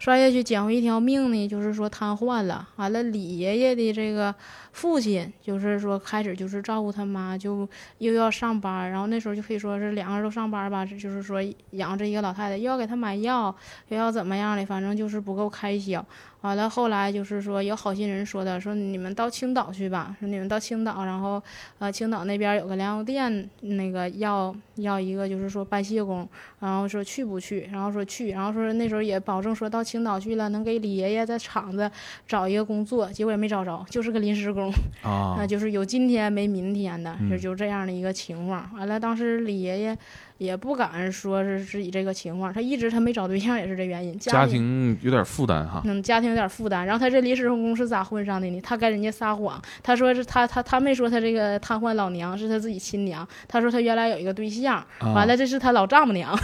摔下去捡回一条命呢，就是说瘫痪了。完了，李爷爷的这个父亲就是说开始就是照顾他妈，就又要上班，然后那时候就可以说是两个人都上班吧，就是说养着一个老太太，又要给她买药，又要怎么样的，反正就是不够开销。完了，后来就是说有好心人说的，说你们到青岛去吧，说你们到青岛，然后呃青岛那边有个粮油店，那个要要一个就是说搬卸工，然后说去不去，然后说去，然后说那时候也保证说到青岛去了，能给李爷爷在厂子找一个工作，结果也没找着，就是个临时工，*laughs*
啊。
啊，，就是有今天没明天的，
嗯。
是就这样的一个情况。完了，当时李爷爷也不敢说是自己这个情况，他一直他没找对象也是这原因，
家庭有点负担哈。
嗯，家庭有点负担。然后他这临时工是咋混上的呢？他跟人家撒谎，他说是他他他没说他这个瘫痪老娘是他自己亲娘，他说他原来有一个对象，
啊
完了这是他老丈母娘。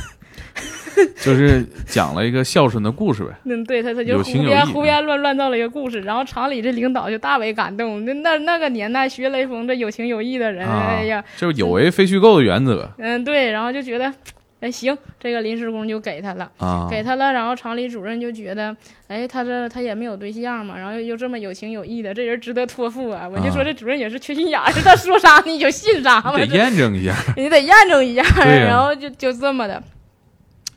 *laughs*
就是讲了一个孝顺的故事呗。*laughs*
嗯，对他他就胡编胡编乱乱造了一个故事，然后厂里这领导就大为感动。那那那个年代学雷锋这有情有义的人，
啊
哎呀，
就有违非虚构的原则
嗯对，然后就觉得。哎，行，这个临时工就给他了，
啊。
给他了。然后厂里主任就觉得，哎，他这他也没有对象嘛，然后又又这么有情有义的，这人值得托付啊！我就说
啊
这主任也是缺心眼儿，他说啥你就信啥嘛，*laughs*
得验证一下
你得验证一下，然后就就这么的，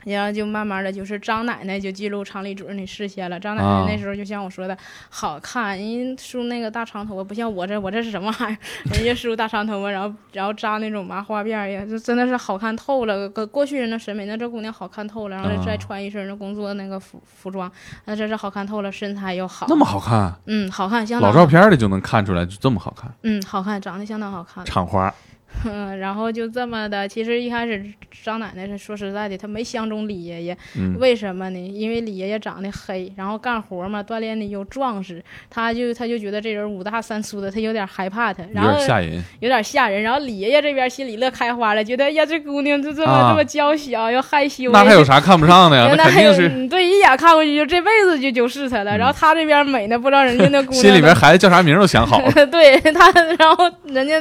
然后就慢慢的就是张奶奶就进入厂里主任的视线了。张奶
啊
奶那时候就像我说的，好看，人家梳那个大长头发，不像我这我这是什么玩意儿？人家梳大长头发，然后然后扎那种麻花辫儿呀，就真的是好看透了。搁过去人的审美，那这姑娘好看透了，然后
啊
再穿一身那工作那个服服装，那真是好看透了，身材又好，
那么好看，
嗯好看，相当
老照片里就能看出来，就这么好看，
嗯好看，长得相当好看。
厂花 *laughs*
嗯，然后就这么的，其实一开始张奶奶是说实在的，她没相中李爷爷，
嗯
为什么呢？因为李爷爷长得黑，然后干活嘛，锻炼的又壮实，她就她就觉得这人五大三粗的，她有点害怕他，
有
然后
点吓人。
有点吓人。然后李爷爷这边心里乐开花了，觉得哎呀这姑娘就这么、
啊
这么娇小又害羞，
那还有啥看不上的呀？*laughs* 那
那还有
肯定是
嗯对，一眼看过去就这辈子就就是她了。然后她这边美呢，不知道人家那姑娘
心里边孩子叫啥名都想好了。*laughs*
对她，然后人家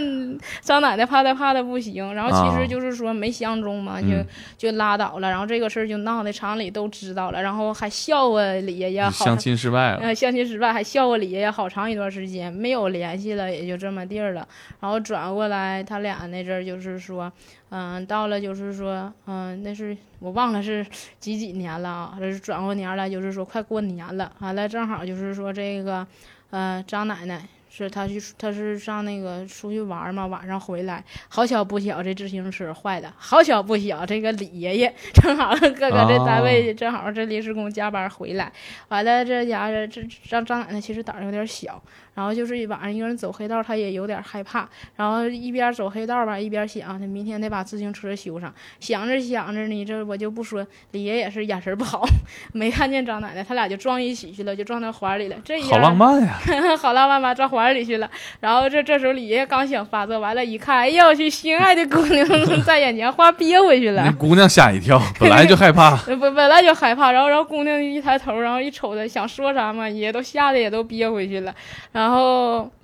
张奶奶怕他怕的不行，然后其
啊
实就是说没相中嘛，
嗯
就就拉倒了。然后这个事儿就闹的厂里都知道了，然后还笑话李爷爷好
相亲失败了，
呃，相亲失败，还笑话李爷爷好长一段时间没有联系了，也就这么地儿了。然后转过来，他俩那阵儿就是说，嗯、到了就是说，嗯、那是我忘了是几几年了啊，这是转过年了，就是说快过年了，完了正好就是说这个，呃，张奶奶。是他去，他是上那个出去玩嘛，晚上回来，好巧不巧，这自行车坏的，好巧不巧，这个李爷爷正好搁搁这单位，正好这临时工加班回来，完了，这家伙这张张奶奶其实胆儿有点小，然后就是晚上一个人走黑道，他也有点害怕，然后一边走黑道吧，一边想，他明天得把自行车修上。想着想着呢，这我就不说，李爷也是眼神不好，*laughs* 没看见张奶奶，他俩就撞一起去了，就撞到怀里了。这一
好浪漫呀！
漫，*laughs* 好浪漫吧，撞怀里去了。然后这这时候李爷爷刚想发作，完了，一看，哎呀我去，心爱的姑娘 *laughs* 在眼前，话憋回去了
那。姑娘吓一跳，本来就害怕，
呃不本来就害怕，然后然后姑娘一抬头，然后一瞅他想说啥嘛，爷都吓得也都憋回去了，然后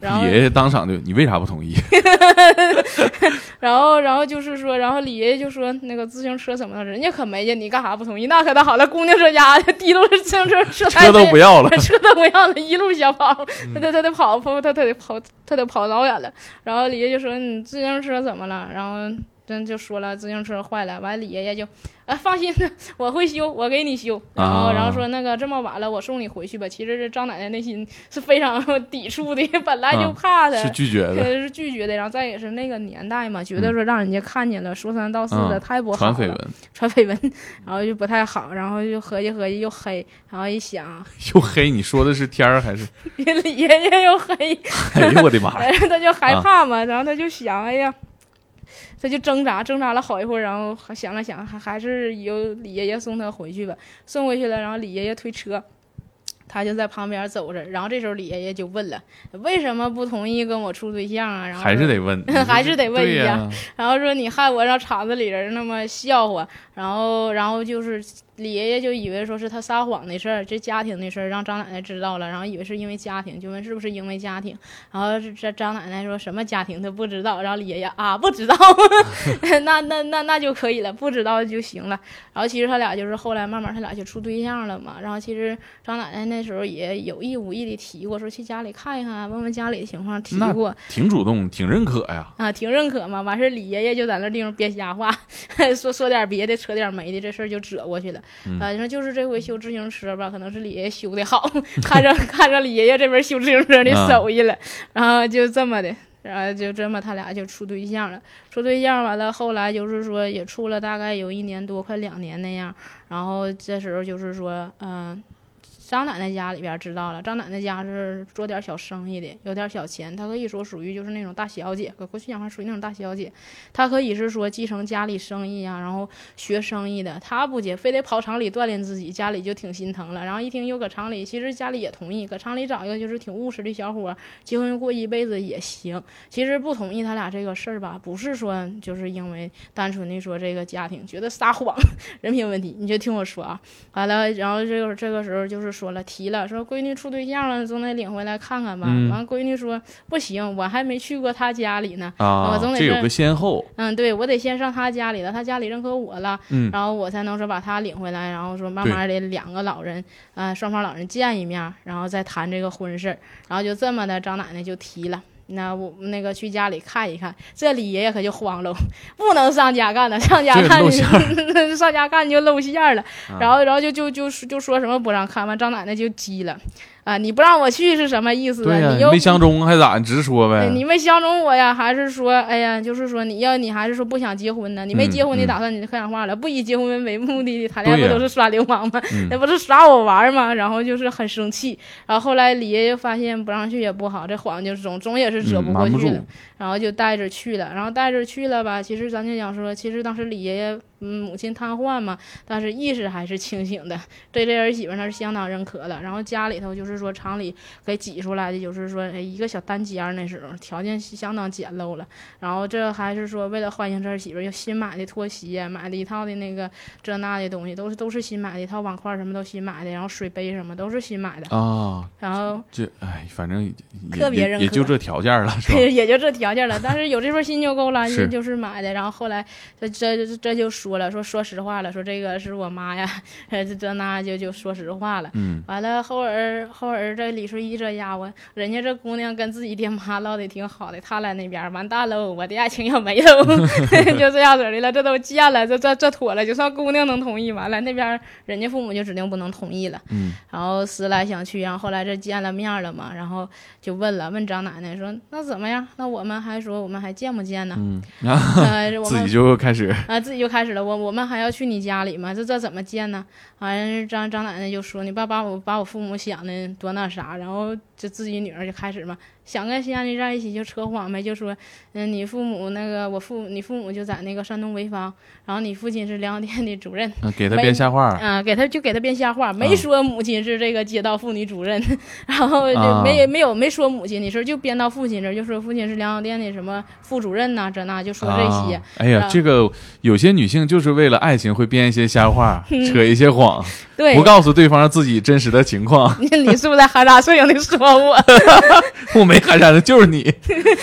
然后李
爷爷当场就你为啥不同意？*laughs*
然后然后就是说，然后李爷爷就说那个自行车怎么了？人家可没呀，你干啥不同意？那可倒好了，姑娘这家伙提溜着自行车车 *laughs*
车都不要了，*laughs*
车都不要了，一路小跑，他他他得跑跑他他得跑他得跑老远了。然后李爷就说你自行车怎么了？然后真就说了自行车坏了，完李爷爷就，啊放心，*laughs* 我会修，我给你修。然后、
啊
然后说那个这么晚了，我送你回去吧。其实这张奶奶内心是非常 *laughs* 抵触的，本来就
啊
怕他。
是拒绝的，
呃是拒绝的，然后再也是那个年代嘛，觉得说让人家看见了，说三道四的，
嗯
太不好了，
传绯闻，
传绯闻，然后就不太好，然后就合计合计又黑，然后一想，*laughs*
又黑，你说的是天儿还是？
李爷爷又黑，
哎呦我的妈呀！
然后他就害怕嘛，然后他就想，哎呀，他就挣扎，挣扎了好一会儿，然后还想了想，还还是由李爷爷送他回去吧。送回去了，然后李爷爷推车，他就在旁边走着。然后这时候李爷爷就问了，为什么不同意跟我处对象啊？然后
还是得问，*laughs*
还是得问一下然后说你害我让厂子里人那么笑话，然后然后就是李爷爷就以为说是他撒谎的事儿，这家庭的事儿让张奶奶知道了，然后以为是因为家庭，就问是不是因为家庭，然后这这张奶奶说什么家庭他不知道，然后李爷爷啊不知道，*laughs* 那那那那就可以了，不知道就行了。然后其实他俩就是后来慢慢他俩就处对象了嘛，然后其实张奶奶那时候也有意无意的提过，说去家里看一看，问问家里的情况，提过。
挺主动，挺认可呀。
啊，挺认可嘛。完事儿，李爷爷就在那地方编瞎话，*laughs* 说说点别的，扯点没的，这事儿就折过去了。
嗯
反正就是这回修自行车吧，可能是李爷爷修的好，*laughs* 看着 *laughs* 看着李爷爷这边修自行车的
啊
手艺了，然后就这么的。然后就这么，他俩就处对象了。处对象完了，后来就是说也处了大概有一年多，快两年那样。然后这时候就是说，嗯、张奶奶家里边知道了，张奶奶家是做点小生意的，有点小钱，她可以说属于就是那种大小姐，搁过去讲话属于那种大小姐。她可以是说继承家里生意啊，然后学生意的。她不接，非得跑厂里锻炼自己，家里就挺心疼了。然后一听又搁厂里，其实家里也同意，搁厂里找一个就是挺务实的小伙儿，结婚过一辈子也行。其实不同意他俩这个事儿吧，不是说就是因为单纯的说这个家庭觉得撒谎 *laughs* 人品问题，你就听我说啊。完了，然后这个这个时候就是说了，提了说闺女处对象了，总得领回来看看吧。
嗯
完，闺女说不行，我还没去过她家里呢。
啊
我总，得是
这有个先后，
嗯，对我得先上她家里了，她家里认可我了，
嗯
然后我才能说把她领回来，然后说慢慢的两个老人，呃，双方老人见一面，然后再谈这个婚事儿，然后就这么的，张奶奶就提了。那我那个去家里看一看，这李爷爷可就慌了，*laughs* 不能上家干了，上家
这
干就 *laughs* 上家干就露馅儿了，
啊。
然后然后就就就就说什么不让看，完张奶奶就急了，啊，你不让我去是什么意思啊？
对呀，
你又
没相中还咋？你直说呗。
哎你没相中我呀？还是说，哎呀，就是说你要你还是说不想结婚呢？你没
嗯
结婚，你
嗯
打算你就看上话了，不以结婚为目的的谈恋爱不都是耍流氓吗？
嗯
那不是耍我玩儿吗？然后就是很生气，然后后来李爷爷发现不让去也不好，这谎就总总也是折
嗯
不过去然后就带着去了，然后带着去了吧。其实咱就讲说，其实当时李爷爷嗯母亲瘫痪嘛，但是意识还是清醒的，*laughs* 对这儿媳妇儿那是相当认可了。然后家里头就是说厂里给挤出来的，就是说哎一个小单间儿，那时候条件相当简陋了。然后这还是说为了欢迎这儿媳妇儿，又新买的拖鞋，买了一套的那个这那的东西，都是都是新买的，一套碗筷什么都新买的，然后水杯什么都是新买的。
啊，
然后
这哎，反正
特别认可
也 *laughs* 也就这条件了，是吧？
也就这条件了，但是有这份心就够了，
是
就是买的。然后后来这这这这就说了，说说实话了，说这个是我妈呀，*laughs* 这这那就就说实话了。
嗯，
完了，后儿后儿这李顺义这家伙，人家这姑娘跟自己爹妈唠的挺好的，他来那边完蛋喽，我的爱情要没喽，*laughs* 就这样子的了。这都见了，这这这妥了，就算姑娘能同意，完了那边人家父母就指定不能同意了。
嗯，
然后思来想去，然后后来这见了面了嘛，然后就问了，问张奶奶说那怎么样？那我们还说我们还见不见呢？
嗯，啊，*laughs*
呃，我们
自己就开始
啊，自己就开始我我们还要去你家里吗？这这怎么见呢？完、张张奶奶就说：“你爸把我把我父母想的多那啥。”然后就自己女儿就开始嘛，想跟西安人在一起就扯谎呗，就说：“嗯，你父母那个我父你父母就在那个山东潍坊，然后你父亲是粮店的主任，
嗯给他编瞎话，
啊，给他就给他编瞎话，没
啊
说母亲是这个街道妇女主任，*laughs* 然后就
啊
没、没有没说母亲的事儿，就编到父亲这儿，就说父亲是粮药店的什么副主任呐、这那就说这些。
啊哎呀
啊，
这个有些女性就是为了爱情会编一些瞎话，扯一些谎，
对
不，告诉对方自己真实的情况。*laughs*
你是不是在含沙射影的说我？*laughs*
我没喊上的，就是你，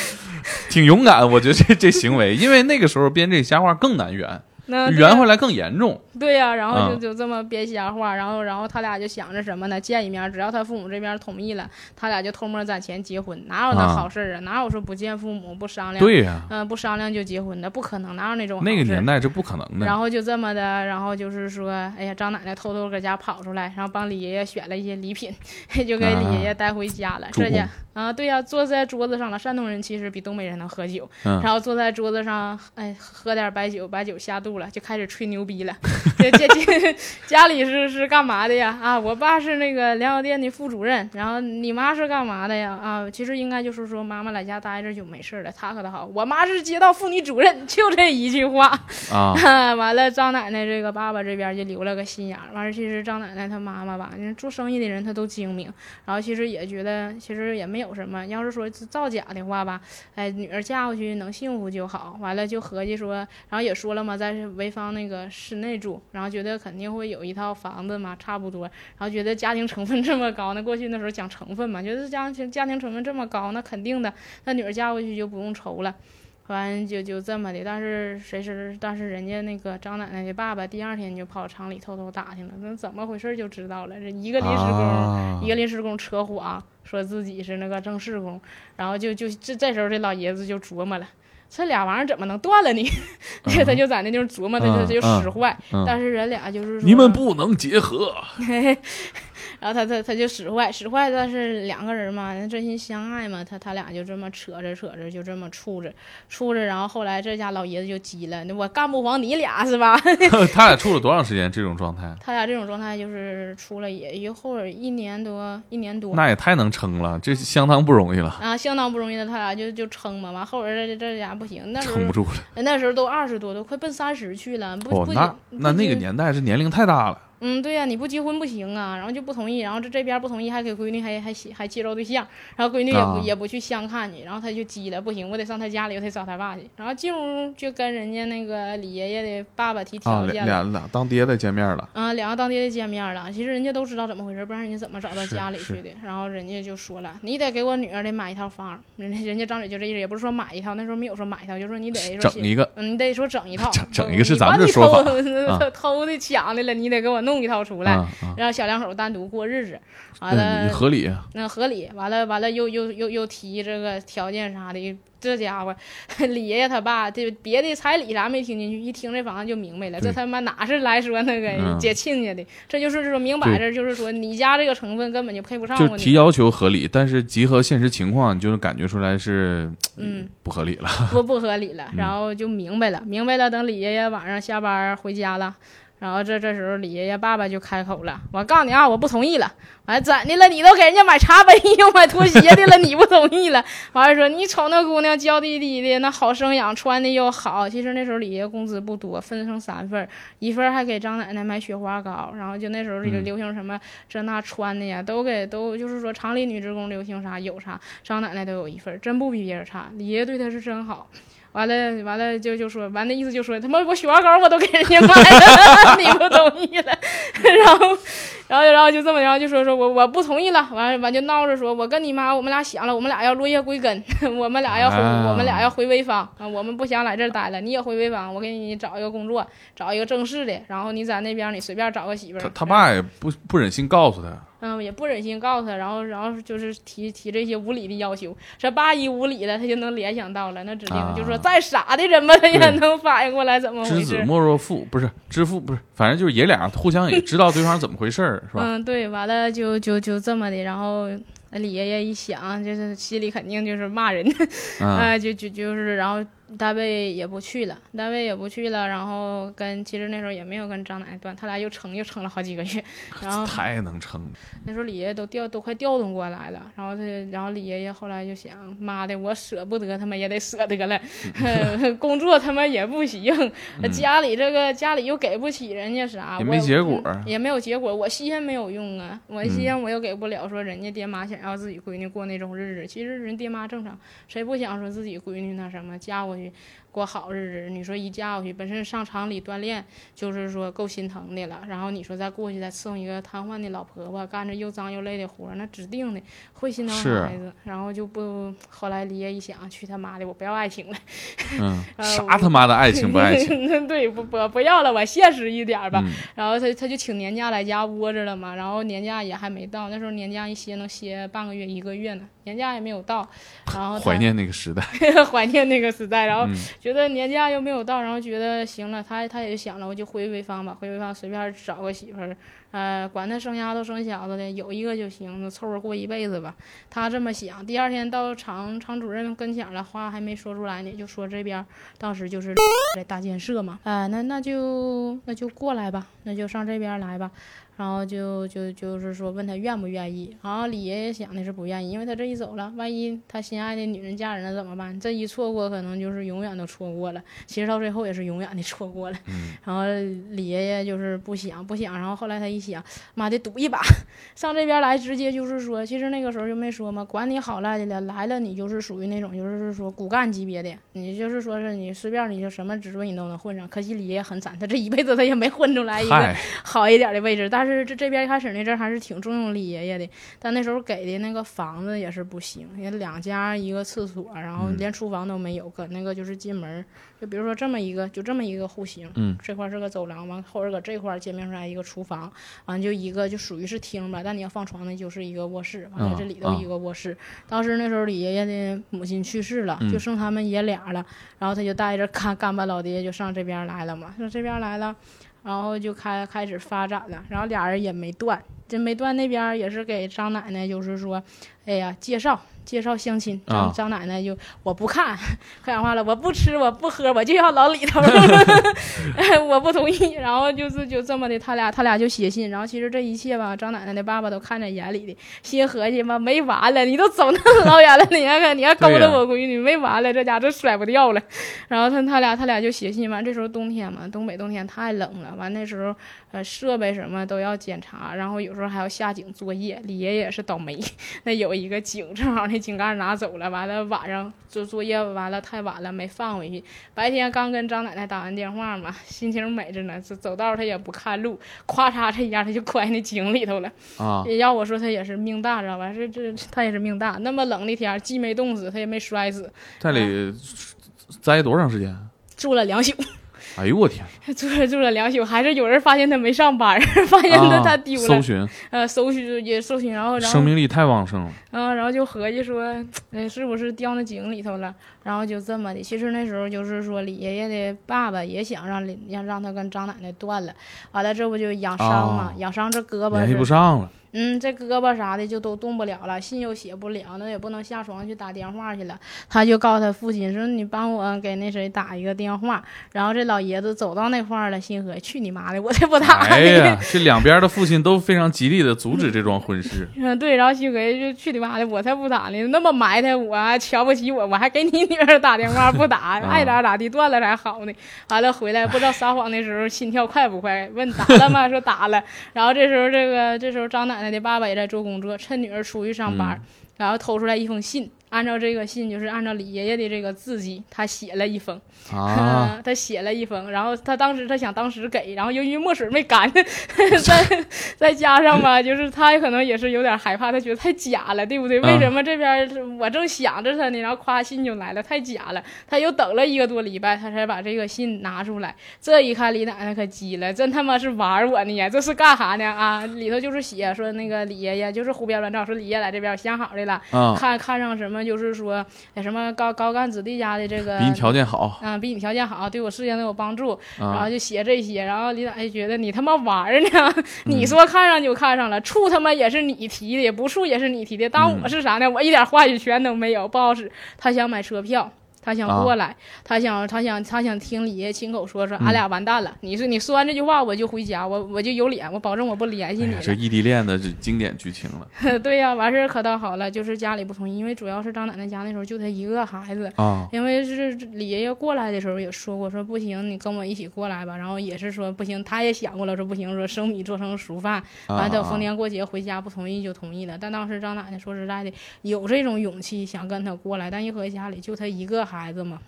*laughs* 挺勇敢。我觉得这这行为，因为那个时候编这瞎话更难圆。
那
圆回来更严重。
对呀、然后就
嗯
就这么编瞎话，然后然后他俩就想着什么呢？见一面，只要他父母这边同意了，他俩就偷摸攒钱结婚，哪有那
啊
好事儿啊？哪有说不见父母不商量？
对呀、
嗯、不商量就结婚的，不可能，哪有那种
那个年代这不可能的。
然后就这么的，然后就是说，哎呀，张奶奶偷偷搁家跑出来，然后帮李爷爷选了一些礼品，*laughs* 就给李爷爷带回家了。
助
这家啊，对呀、坐在桌子上了。山东人其实比东北人能喝酒，
嗯
然后坐在桌子上，哎，喝点白酒，白酒下肚了，就开始吹牛逼了。*laughs* 这这这家里是是干嘛的呀？啊，我爸是那个粮油店的副主任，然后你妈是干嘛的呀？啊，其实应该就是说妈妈在家待着就没事了，她可倒好，我妈是街道妇女主任，就这一句话。
啊，*laughs*
完了，张奶奶这个爸爸这边就留了个心眼儿。完了，其实张奶奶她妈妈吧，人做生意的人她都精明，然后其实也觉得其实也没有什么。要是说造假的话吧，哎，女儿嫁过去能幸福就好。完了就合计说，然后也说了嘛，在潍坊那个室内住，然后觉得肯定会有一套房子嘛，差不多。然后觉得家庭成分这么高，那过去那时候讲成分嘛，觉得家庭家庭成分这么高，那肯定的，那女儿嫁过去就不用愁了。完就就这么的，但是谁知，但是人家那个张奶奶的爸爸第二天就跑厂里偷偷打听了，那怎么回事就知道了。这一个临时工，
啊
一个临时工扯谎，说自己是那个正式工，然后就就这这时候这老爷子就琢磨了。这俩玩意儿怎么能断了呢？*laughs* 他就在那地方琢磨，他就他就使坏。
嗯
但是人俩就是说，
你们不能结合。*laughs*
然后他他他就使坏，使坏，但是两个人嘛，真心相爱嘛，他他俩就这么扯着扯着，就这么处着处着，然后后来这家老爷子就急了，我干不黄你俩是吧？*laughs*
他俩处了多长时间？这种状态，
他俩这种状态就是处了也一会儿一年多一年多。
那也太能撑了，这相当不容易了，
啊，相当不容易的，他俩就就撑嘛，完后边这这家不行，那时候
撑不住了。
那时候都二十多，都快奔三十去了，不不，
哦那
不
那那个年代是年龄太大了。
嗯，对呀、你不结婚不行啊，然后就不同意，然后这这边不同意，还给闺女还还还介绍对象，然后闺女也不、
啊
也不去相看你，然后他就急了，不行，我得上他家里，我得找他爸去，然后进屋就跟人家那个李爷爷的爸爸提
啊，
条件了。
俩俩俩当爹的见面了。
啊，两个当爹的见面了，其实人家都知道怎么回事，不然人家怎么找到家里去的？然后人家就说了，你得给我女儿得买一套房，人家人家张嘴就这意思，也不是说买一套，那时候没有说买一套，就说你得说
整一个，
嗯，你得说整一套，
整一个是咱们这说法
偷的抢的了，你得给我弄一套出来。让小两口单独过日子，完了
嗯，合理。
那合理，完了完了又又又又提这个条件啥的，这家伙李爷爷他爸这别的彩礼啥没听进去，一听这房子就明白了，这他妈哪是来说那个
嗯
接亲家的，这就是说明摆着就是说你家这个成分根本就配不上，
就提要求合理，但是集合现实情况，就是感觉出来是
嗯，
不合理了。*laughs*
不不合理了，
嗯
然后就明白了，明白了，等李爷爷晚上下班回家了。然后这这时候李爷爷爸爸就开口了，我告诉你啊，我不同意了。完怎的了？你都给人家买茶杯又买拖鞋的了，你不同意了？完了说你瞅那姑娘娇滴滴的，那好生养，穿的又好。其实那时候李爷爷工资不多，分成三份儿，一份儿还给张奶奶买雪花膏，然后就那时候流行什么这那穿的呀，都给都就是说厂里女职工流行啥有啥，张奶奶都有一份儿，真不比别人差。李爷爷对她是真好。完了，完了就就说，完了意思就说，他妈我雪花膏我都给人家买了，*laughs* 你不同意了，*laughs* 然后，然后，然后就这么，然后就说说我我不同意了，完了完就闹着说，我跟你妈我们俩想了，我们俩要落叶归根，*laughs* 我们俩要回，
啊
我们俩要回潍坊啊，我们不想在这儿待了，你也回潍坊，我给你找一个工作，找一个正式的，然后你在那边你随便找个媳妇儿。
他他爸也不不忍心告诉他，
嗯，也不忍心告诉他，然后然后就是提提这些无理的要求，这爸一无理了，他就能联想到了，那指定
啊
就说再傻的人吧，他也能反应过来怎么回事。
知子莫若父，不是知父，不是，反正就是爷俩互相也知道对方怎么回事儿，是吧？
嗯，对，完了就就就这么的，然后呃李爷爷一想，就是心里肯定就是骂人，
嗯，*laughs*
啊，就就就是，然后单位也不去了，单位也不去了，然后跟其实那时候也没有跟张奶奶断，他俩又撑又撑了好几个月，然后
太能撑了。
那时候李爷爷都调都快调动过来了，然后他然后李爷爷后来就想，妈的，我舍不得，他们也得舍得了，*laughs* 工作他妈也不行，家里这个家里又给不起人家啥，
也没结果。
嗯也没有结果，我稀罕没有用啊，我
嗯
稀罕我又给不了，说人家爹妈想要自己闺女过那种日子，其实人爹妈正常，谁不想说自己闺女那什么嫁过去去过好日子。你说一嫁过去，本身上厂里锻炼就是说够心疼的了，然后你说再过去再伺候一个瘫痪的老婆婆，干着又脏又累的活儿，那指定的会心疼孩子。然后就不，后来李烨一想，去他妈的，我不要爱情了，*laughs*
嗯，
呃
啥他妈的爱情不爱情？*laughs*
对，不不不要了，我现实一点儿吧。
嗯
然后他他就请年假来家窝着了嘛，然后年假也还没到，那时候年假一歇能歇半个月一个月呢，年假也没有到，然后
怀念那个时代。*laughs*
怀念那个时代，然后
嗯
觉得年假又没有到，然后觉得行了，他他也想了，我就回潍坊吧，回潍坊随便找个媳妇儿，呃，管他生丫头生小子的，有一个就行，凑合过一辈子吧。他这么想。第二天到厂厂主任跟前了，话还没说出来呢，就说这边儿当时就是 *coughs* 在大建设嘛，啊、那那就那就过来吧，那就上这边儿来吧。然后就就就是说问他愿不愿意，然后李爷爷想的是不愿意，因为他这一走了，万一他心爱的女人嫁人了怎么办？这一错过，可能就是永远都错过了。其实到最后也是永远的错过了。
嗯
然后李爷爷就是不想不想，然后后来他一想，妈的赌一把，上这边来直接就是说，其实那个时候就没说嘛，管你好赖的了，来了你就是属于那种就是说骨干级别的，你就是说是你随便你就什么职位你都能混上。可惜李爷爷很惨，他这一辈子他也没混出来一个，好一点的位置，但是这这边一开始那阵儿还是挺重用李爷爷的，但那时候给的那个房子也是不行，也两家一个厕所，然后
嗯
连厨房都没有，搁那个就是进门儿，就比如说这么一个，就这么一个户型，
嗯
这块儿是个走廊，完后边搁这块儿截面出来一个厨房，完就一个就属于是厅吧，但你要放床那就是一个卧室，完了
啊
这里头
啊
一个卧室。当时那时候李爷爷的母亲去世了，
嗯
就剩他们爷俩了，然后他就带着干干巴老爹就上这边来了嘛，上这边来了。然后就开开始发展了，然后俩人也没断，这没断那边也是给张奶奶，就是说，哎呀，介绍介绍相亲，张、
啊
张奶奶就我不看，可讲话了，我不吃我不喝，我就要老李头，*laughs* 我不同意。然后就是就这么的，他俩他俩就写信，然后其实这一切吧，张奶奶的爸爸都看在眼里的，心合计吧，没完了，你都走那么老远了，*laughs* 你还看你还勾搭我闺女，没完了，这家这甩不掉了。然后他他俩他俩就写信，完这时候冬天嘛，东北冬天太冷了，完那时候呃设备什么都要检查，然后有时候还要下井作业。李爷爷是倒霉，那有一个井正好那井盖拿走了，完了晚上做作业完了太晚了没放回去，白天刚跟张奶奶打完电话嘛，心情美着呢，走走道他也不看路，咵嚓这一下他就拐那井里头了。
啊，
要我说他也是命大，知道吧？这这他也是命大，那么冷的天既没冻死，他也没摔死，
在里栽多长时间？
住了两宿。
哎呦我天！*laughs*
住着住了两宿，还是有人发现他没上班，*laughs* 发现他
啊
他丢了，
搜寻，
呃，搜寻也搜寻，然后然后
生命力太旺盛了。
嗯，然后就合计说，嗯，是不是掉那井里头了？然后就这么的。其实那时候就是说，李爷爷的爸爸也想让李让让他跟张奶奶断了，完了这不就养伤嘛，
哦
养伤这胳膊
联系不，上了，
嗯，这胳膊啥的就都动不了了，信又写不了，那也不能下床去打电话去了。他就告诉他父亲说：“你帮我给那谁打一个电话。”然后这老爷子走到那块儿了，心合去你妈的，我才不打呢。
哎呀，这两边的父亲都非常极力的阻止这桩婚事。*laughs*
嗯，对，然后许哥就去你妈的，我才不打呢，那么埋汰我，啊瞧不起我，我还给你女儿打电话不打，*laughs* 爱咋咋地，断了才好呢。完了回来不知道撒谎的时候心跳快不快，问打了吗？说打了。然后这时候这个这时候张奶奶奶的爸爸也在做工作，趁女儿出去上班，
嗯
然后偷出来一封信。按照这个信，就是按照李爷爷的这个字迹，他写了一封，
啊，*laughs*
他写了一封，然后他当时他想当时给，然后由于墨水没干，*laughs* 再再加上吧，就是他可能也是有点害怕，他觉得太假了，对不对？
嗯
为什么这边我正想着他呢，然后夸信就来了，太假了。他又等了一个多礼拜，他才把这个信拿出来。这一看，李奶奶可急了，真他妈是玩我呢呀！这是干啥呢？啊，里头就是写说那个李爷爷就是胡编乱造，说李爷来这边想好的了，
啊，
看看上什么就是说哎什么高高干子弟家的这个
比你条件好
嗯，比你条件好，对我事业能有帮助，然后
啊，
就写这些，然后李大爷觉得你他妈玩儿呢，
嗯 *laughs*
你说看上就看上了，处他妈也是你提的，不处也是你提的，当
嗯
我是啥呢？我一点话语权都没有，不好使。他想买车票。他想
啊
过来，他想，他想，他想听李爷亲口说说，
嗯
俺俩完蛋了。你说你说完这句话，我就回家，我我就有脸，我保证我不联系你
这异地恋的这经典剧情了 *laughs*
对呀、完事儿可倒好了，就是家里不同意，因为主要是张奶奶家那时候就他一个孩子，
啊，
因为是李爷爷过来的时候也说过，说不行，你跟我一起过来吧。然后也是说不行，他也想过了，说不行，说生米做成熟饭。
啊
完等逢年过节回家不同意就同意了。但当时张奶奶说实在的，有这种勇气想跟他过来，但一回家里就他一个孩子嘛，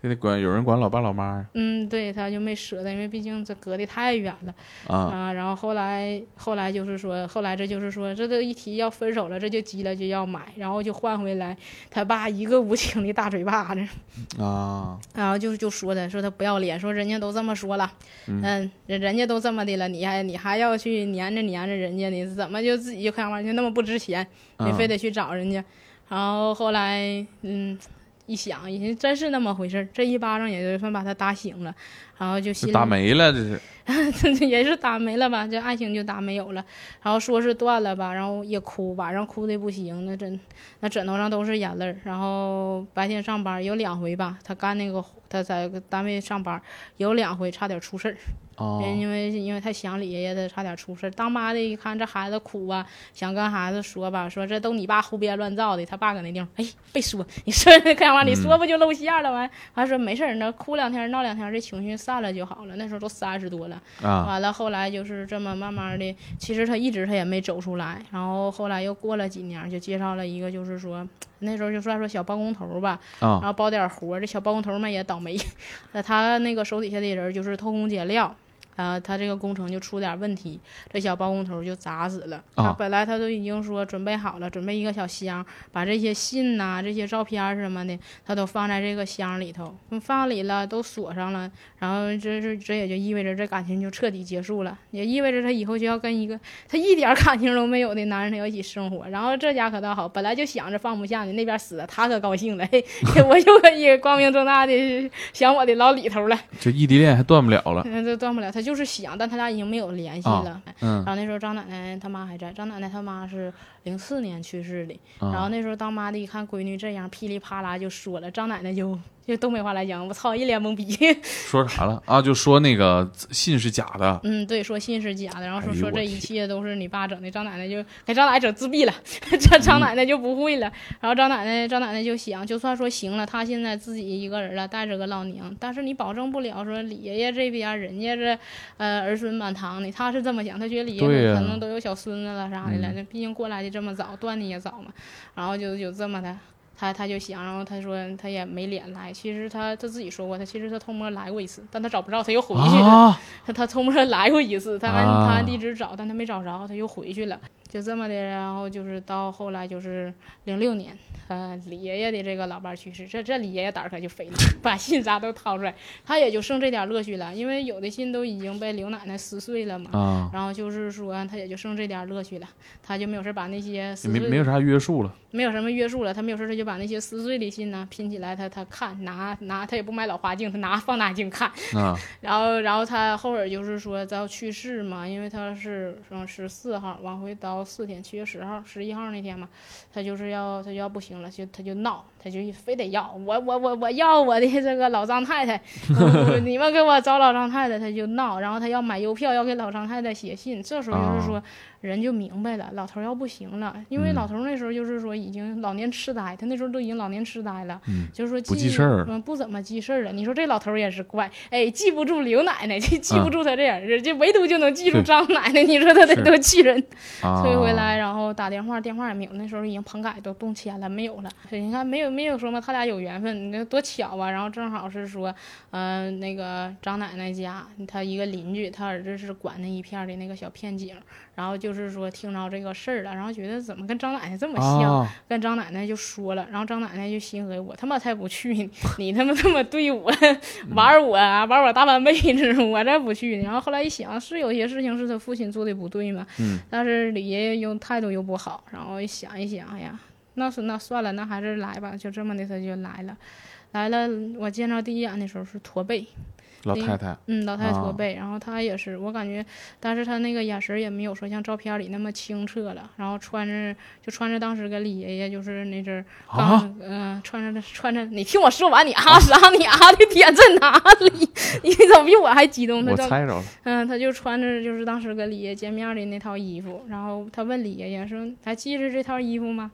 给他管有人管老爸老妈呀
嗯，对，他就没舍得，因为毕竟这隔得太远了
啊
啊。然后后来后来就是说，后来这就是说，这都一提要分手了，这就急了，就要买，然后就换回来他爸一个无情的大嘴巴子，
啊
然后就就说他说他不要脸，说人家都这么说了，嗯，人人家都这么的了，你还你还要去粘着粘着人家，你怎么就自己就看玩意就那么不值钱，你非得去找人家？然后后来嗯。一想，也真是那么回事儿，这一巴掌也就算把他打醒了，然后就心里
打没了这是 *laughs*
也是打没了吧，这爱情就打没有了。然后说是断了吧，然后也哭，晚上哭的不行，那枕那枕头上都是眼泪儿。然后白天上班有两回吧，他干那个他在单位上班有两回差点出事儿。
哦，
因为因为他想李爷爷的，差点出事儿。当妈的一看这孩子哭啊，想跟孩子说吧，说这都你爸胡编乱造的。他爸搁那地方，哎，别说，你说干啥？你说不就露馅了完？完说没事儿，那哭两天闹两天，这情绪散了就好了。那时候都三十多了，
啊
完了后来就是这么慢慢的，其实他一直他也没走出来。然后后来又过了几年，就介绍了一个，就是说那时候就算说小包工头吧，然
啊
后包点活。这小包工头们也倒霉，*laughs* 那他那个手底下的人就是偷工减料。啊，他这个工程就出点问题，这小包工头就砸死了。他
啊
本来他都已经说准备好了，准备一个小箱，把这些信呐、这些照片什么的，他都放在这个箱里头。嗯放里了，都锁上了，然后这是这也就意味着这感情就彻底结束了，也意味着他以后就要跟一个他一点感情都没有的男人他要一起生活。然后这家可倒好，本来就想着放不下你，那边死了，他可高兴了，嘿，我就可以光明正大的想我的老李头了。
这异地恋还断不了了，
嗯，这断不了，他就是想，但他俩已经没有联系
啊
了。
嗯
然后那时候张奶奶他妈还在，张奶奶他妈是零四年去世的。然后
啊
那时候当妈的一看闺女这样，噼里啪啦就说了，张奶奶就就东北话来讲，我操，一脸懵逼。*laughs*
说啥了啊？就说那个信是假的，
嗯，对，说信是假的，然后说
哎
说这一切都是你爸整的。张奶奶就给张奶奶整自闭了，这 *laughs* 张奶奶就不会了。然后张奶奶张奶奶就想，就算说行了，她现在自己一个人了，带着个老娘，但是你保证不了说李爷爷这边人家这呃儿孙满堂的，他是这么想，他觉得李爷爷可能都有小孙子了啥的了，
嗯
那毕竟过来的这么早，断的也早嘛，然后就就这么的。他他就想，然后他说他也没脸来。其实他他自己说过，他其实他偷摸来过一次，但他找不着，他又回去了。
啊
他他偷摸来过一次，他按、
啊
他按地址找，但他没找着，他又回去了，就这么的。然后就是到后来就是零六年，呃，李爷爷的这个老伴儿去世，这这李爷爷胆儿可就肥了，*laughs* 把信啥都掏出来，他也就剩这点乐趣了，因为有的信都已经被刘奶奶撕碎了嘛。
啊，
然后就是说，他也就剩这点乐趣了，他就没有事儿把那些
没没有啥约束了，
没有什么约束了，他没有事儿他就把那些撕碎的信呢拼起来，他他看拿拿他也不买老花镜，他拿放大镜看，
啊。
然后，然后他后边就是说他要去世嘛，因为他是嗯十四号往回倒四天，七月十号、十一号那天嘛，他就是要他就要不行了，就他就闹，他就非得要我我我我要我的这个老张太太，我 *laughs* 你们给我找老张太太，他就闹，然后他要买邮票，要给老张太太写信，这时候就是说。人就明白了，老头儿要不行了，因为
嗯
老头儿那时候就是说已经老年痴呆，他那时候都已经老年痴呆了，
嗯
就是说
不记事儿
嗯，不怎么记事儿了。你说这老头儿也是怪，哎，记不住刘奶奶，就记不
啊
住他这样人，就唯独就能记住张奶奶，你说他得多气人。
啊，
退回来，然后打电话，电话也没有，那时候已经棚改都动迁了，没有了。你看，没有没有说嘛，他俩有缘分，你看多巧啊！然后正好是说，嗯、那个张奶奶家，他一个邻居，他儿子是管那一片儿的那个小片井，然后就是说听着这个事儿了，然后觉得怎么跟张奶奶这么像，
啊，
跟张奶奶就说了，然后张奶奶就心合，我他妈才不去呢，*laughs* 你他妈这么对我玩我啊，玩我大半辈子，我才不去呢。然后后来一想，是有些事情是他父亲做的不对嘛，
嗯
但是李爷爷又态度又不好，然后一想一想，哎呀，那是那算了，那还是来吧，就这么的他就来了。来了，我见着第一眼的时候是驼背，
老太太
嗯，老太太驼
啊
背，然后她也是，我感觉，但是她那个眼神儿也没有说像照片里那么清澈了，然后穿着就穿着当时跟李爷爷就是那阵儿嗯、穿着穿着，你听我说完，你啊啥？你啊的点在哪里？*laughs* 你怎么比我还激动？他
猜着了，
嗯，他就穿着就是当时跟李爷见面的那套衣服，然后他问李爷爷说：“还记着这套衣服吗？”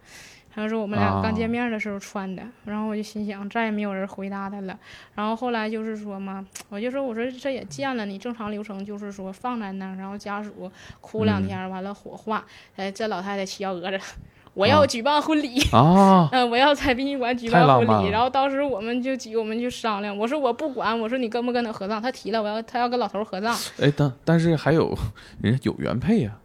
他说：“我们俩刚见面的时候穿的。然后我就心想，再也没有人回答他了。然后后来就是说嘛，我就说我说这也见了你，正常流程就是说放在那儿，然后家属哭两
嗯
天，完了火化。哎，这老太太骑幺蛾子，我要举办婚礼。
啊，
嗯，我要在殡仪馆举办婚礼，然后当时我们就几个我们就商量，我说我不管，我说你跟不跟他合葬，他提了，我要他要跟老头儿合葬，
哎，但但是还有人家有原配呀、
啊，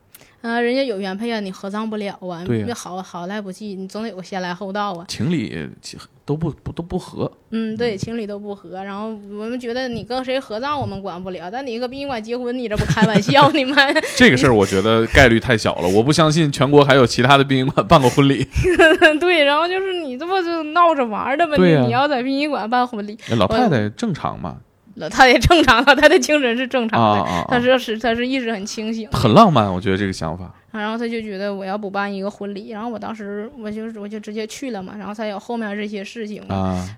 人家有原配啊，你合葬不了啊，
对呀
那好好赖不济，你总得有个先来后到啊。
情理都不不都不合。
嗯，对，情侣都不合，然后我们觉得你跟谁合葬我们管不了，但你搁殡仪馆结婚，你这不开玩笑呢吗？*laughs*
这个事儿我觉得概率太小了，我不相信全国还有其他的殡仪馆办过婚礼。*laughs*
对，然后就是你这不就闹着玩儿的吗？你你要在殡仪馆办婚礼，
哎老太太正常嘛？
老太太正常，了，他的精神是正
啊
常的，
啊啊
她是是他是意识很清醒，
很浪漫，我觉得这个想法。
然后他就觉得我要补办一个婚礼，然后我当时我就我就直接去了嘛，然后才有后面这些事情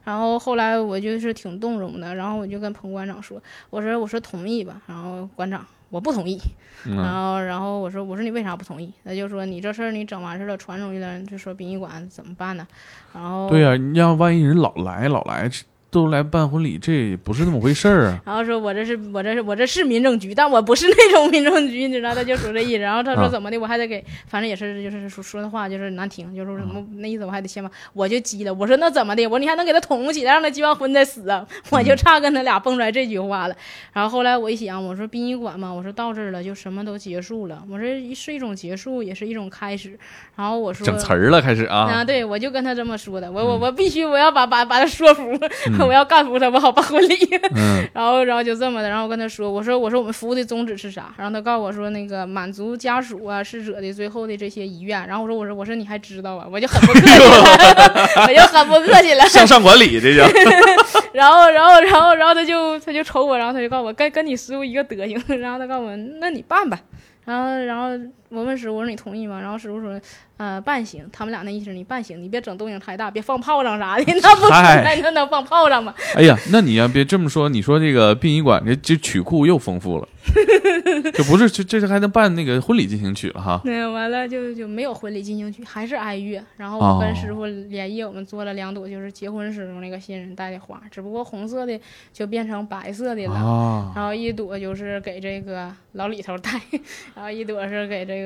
然后后来我就是挺动容的，然后我就跟彭馆长说，我说我说同意吧，然后馆长我不同意，然
嗯
后然后我说我说你为啥不同意？他就说你这事儿你整完事儿了传出去了，就说殡仪馆怎么办呢？然后
对呀、你要万一人老来老来都来办婚礼，这不是那么回事儿啊。
然后说我这是我这是我这是民政局，但我不是那种民政局，你知道，他就说这意思。然后他说
啊
怎么的，我还得给，反正也是就是说说的话就是难听，就是说什么那意思，我还得先把我就急了，我说那怎么的？我说你还能给他捅起来，让他结完婚再死啊？*laughs* 我就差跟他俩蹦出来这句话了。然后后来我一想，我说殡仪馆嘛，我说到这儿了就什么都结束了，我说是一种结束，也是一种开始。然后我说
整词儿了，开始啊
啊，，对，我就跟他这么说的，我我我必须我要把把把他说服，
嗯
我要干服他，我好办婚礼。*laughs*
嗯
然后，然后就这么的，然后我跟他说，我说我说我们服务的宗旨是啥？然后他告诉我说，那个满足家属啊、逝者的最后的这些遗愿。然后我说我说我说你还知道啊？我就很不客气了，*laughs* 我就很不客气了。
向上管理这叫。*laughs*
然后，然后，然后，然后他就他就瞅我，然后他就告诉我跟跟你师傅一个德行。然后他告诉我，那你办吧。然后，然后我问师傅，我说你同意吗？然后师傅说，呃，半行。他们俩那意思你半行，你别整动静太大，别放炮仗啥的，*laughs* 那不
嗨
那能放炮仗吗？
哎呀，那你要别这么说，你说这个殡仪馆这这曲库又丰富了，*laughs* 这不是这这是还能办那个婚礼进行曲了哈？
对完了就就没有婚礼进行曲，还是哀乐。然后
哦
我跟师傅连夜我们做了两朵，就是结婚时候那个新人戴的花，只不过红色的就变成白色的了。
啊，
然后一朵就是给这个老李头戴，*laughs* 然后一朵是给这个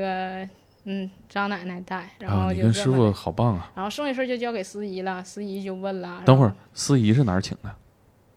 嗯张奶奶带，然
啊，
后
你跟师傅。好棒啊！
然后剩下事儿就交给司仪了，司仪就问了。
等会儿，司仪是哪儿请的？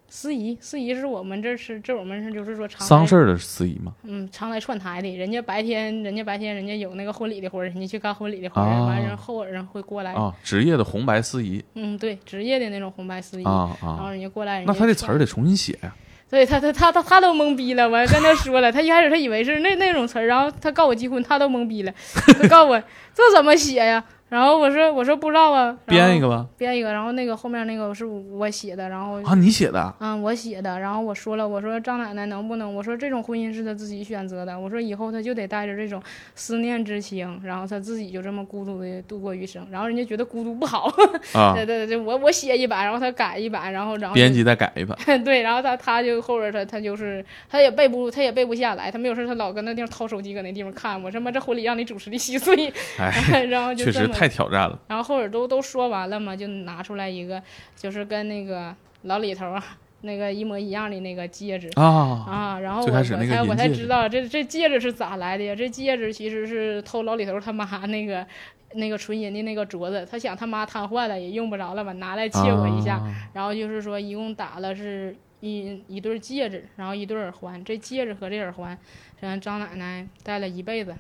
司仪司仪是我们这是这我们是就是说常来
丧事儿的司仪吗？
嗯，常来串台的，人家白天，人家白天人家有那个婚礼的活儿，人家去干婚礼的活儿，
啊
完人后儿人会过来，
啊，职业的红白司仪
嗯，对，职业的那种红白司仪，
啊
然后
啊，
人家过来，人家
那他这词儿得重新写呀。
对他他他他他都懵逼了，我跟他说了，他一开始他以为是那那种词儿，然后他告我结婚，他都懵逼了，他告我这怎么写呀？然后我说我说不知道啊，
编一个吧。
编一个，然后那个后面那个是我写的，然后
啊，你写的？
嗯，我写的，然后我说了，我说张奶奶能不能，我说这种婚姻是她自己选择的，我说以后她就得带着这种思念之情，然后她自己就这么孤独的度过余生，然后人家觉得孤独不好，
啊，*laughs*
对对对，我我写一版，然后他改一版，然后然后
编辑再改一版。*laughs*
对，然后他他就后边他他就是他也背不他也背不下来，他没有事他老跟那地方掏手机搁那地方看，我他妈这婚礼让你主持的稀碎，
哎，*laughs*
然后就这么
太挑战了。
然后后边都都说完了嘛，就拿出来一个，就是跟那个老李头啊那个一模一样的那个戒指
啊，
啊。然后我才我才知道这这戒指是咋来的呀？这戒指其实是偷老李头他妈 *laughs* 那个那个纯银的那个镯子，他想他妈瘫痪了也用不着了吧，拿来借我一下。
啊
然后就是说一共打了是一一对戒指，然后一对耳环。这戒指和这耳环，让张奶奶戴了一辈子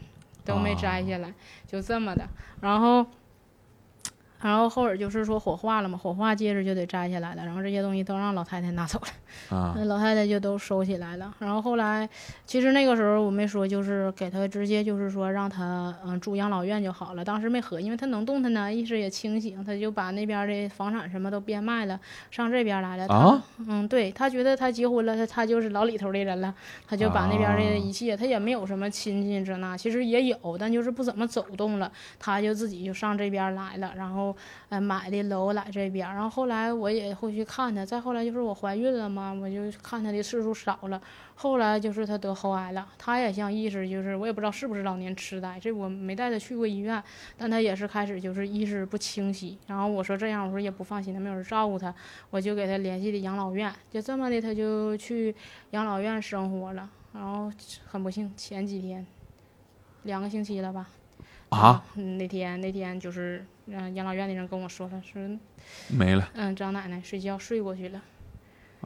都没摘下来，就这么的。然后。然后后边就是说火化了嘛，火化戒指就得摘下来了，然后这些东西都让老太太拿走了，
啊
那老太太就都收起来了。然后后来，其实那个时候我没说，就是给她直接就是说让她嗯住养老院就好了。当时没合，因为她能动弹呢，意识也清醒，她就把那边的房产什么都变卖了，上这边来了。她
啊
嗯，对她觉得她结婚了，她她就是老里头的人了，她就把那边
啊
的一切，他也没有什么亲戚这那，其实也有，但就是不怎么走动了，她就自己就上这边来了，然后呃买的楼来这边，然后后来我也会去看她，再后来就是我怀孕了嘛，我就看他的次数少了，后来就是他得喉癌了，他也像意识就是我也不知道是不是老年痴呆，这我没带他去过医院，但他也是开始就是意识不清晰，然后我说这样我说也不放心，他没有人照顾他。我就给他联系的养老院，就这么的，他就去养老院生活了。然后很不幸，前几天，两个星期了吧，
啊，
嗯，那天那天就是让养老院的人跟我说了，说
没了
嗯，张奶奶睡觉睡过去了。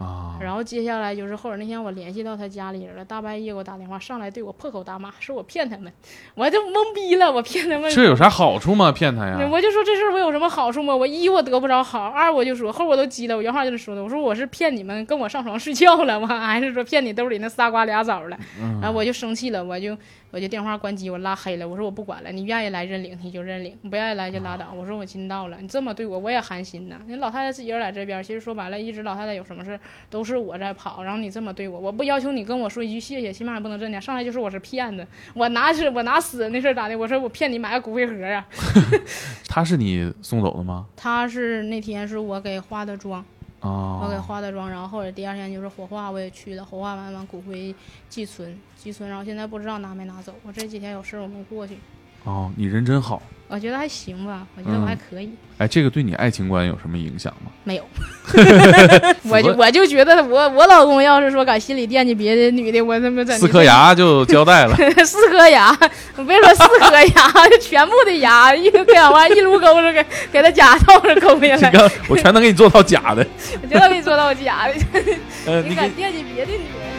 啊，
然后接下来就是后边那天我联系到他家里人了，大半夜给我打电话上来对我破口大骂，说我骗他们，*laughs* 我就懵逼了，我骗他们。
这有啥好处吗？骗他呀？
我就说这事儿我有什么好处吗？我一我得不着好，二我就说后我都急了，我原话就是说的，我说我是骗你们跟我上床睡觉了，我 *laughs* 还是说骗你兜里那仨瓜俩枣了，
嗯
然后我就生气了，我就我就电话关机，我拉黑了，我说我不管了，你愿意来认领你就认领，不愿意来就拉倒。我说我尽到了，你这么对我我也寒心呐。你老太太自己人在这边，其实说白了，一直老太太有什么事儿都是我在跑，然后你这么对我，我不要求你跟我说一句谢谢，起码也不能这样，上来就说我是骗子，我拿是我拿死人那事儿咋的？我说我骗你买个骨灰盒啊。*laughs*
他是你送走的吗？
他是那天是我给化的妆。哦我给
啊，
化的妆，然后后者第二天就是火化，我也去了，火化完完骨灰寄存，寄存，然后现在不知道拿没拿走。我这几天有事儿我没过去，
哦，你人真好。
我觉得还行吧，我觉得我还可以，
哎，这个对你爱情观有什么影响吗？
没有。*laughs* 我就我就觉得我我老公要是说敢心里惦记别的女的，我他妈在
四颗牙就交代了。*laughs*
四颗牙，别说四颗牙，*laughs* 全部的牙一个两完一撸钩子给给他假套上勾下来，
这个我全能给你做到假的。
我全能给你做到假的，
呃，
你敢惦记别的女人？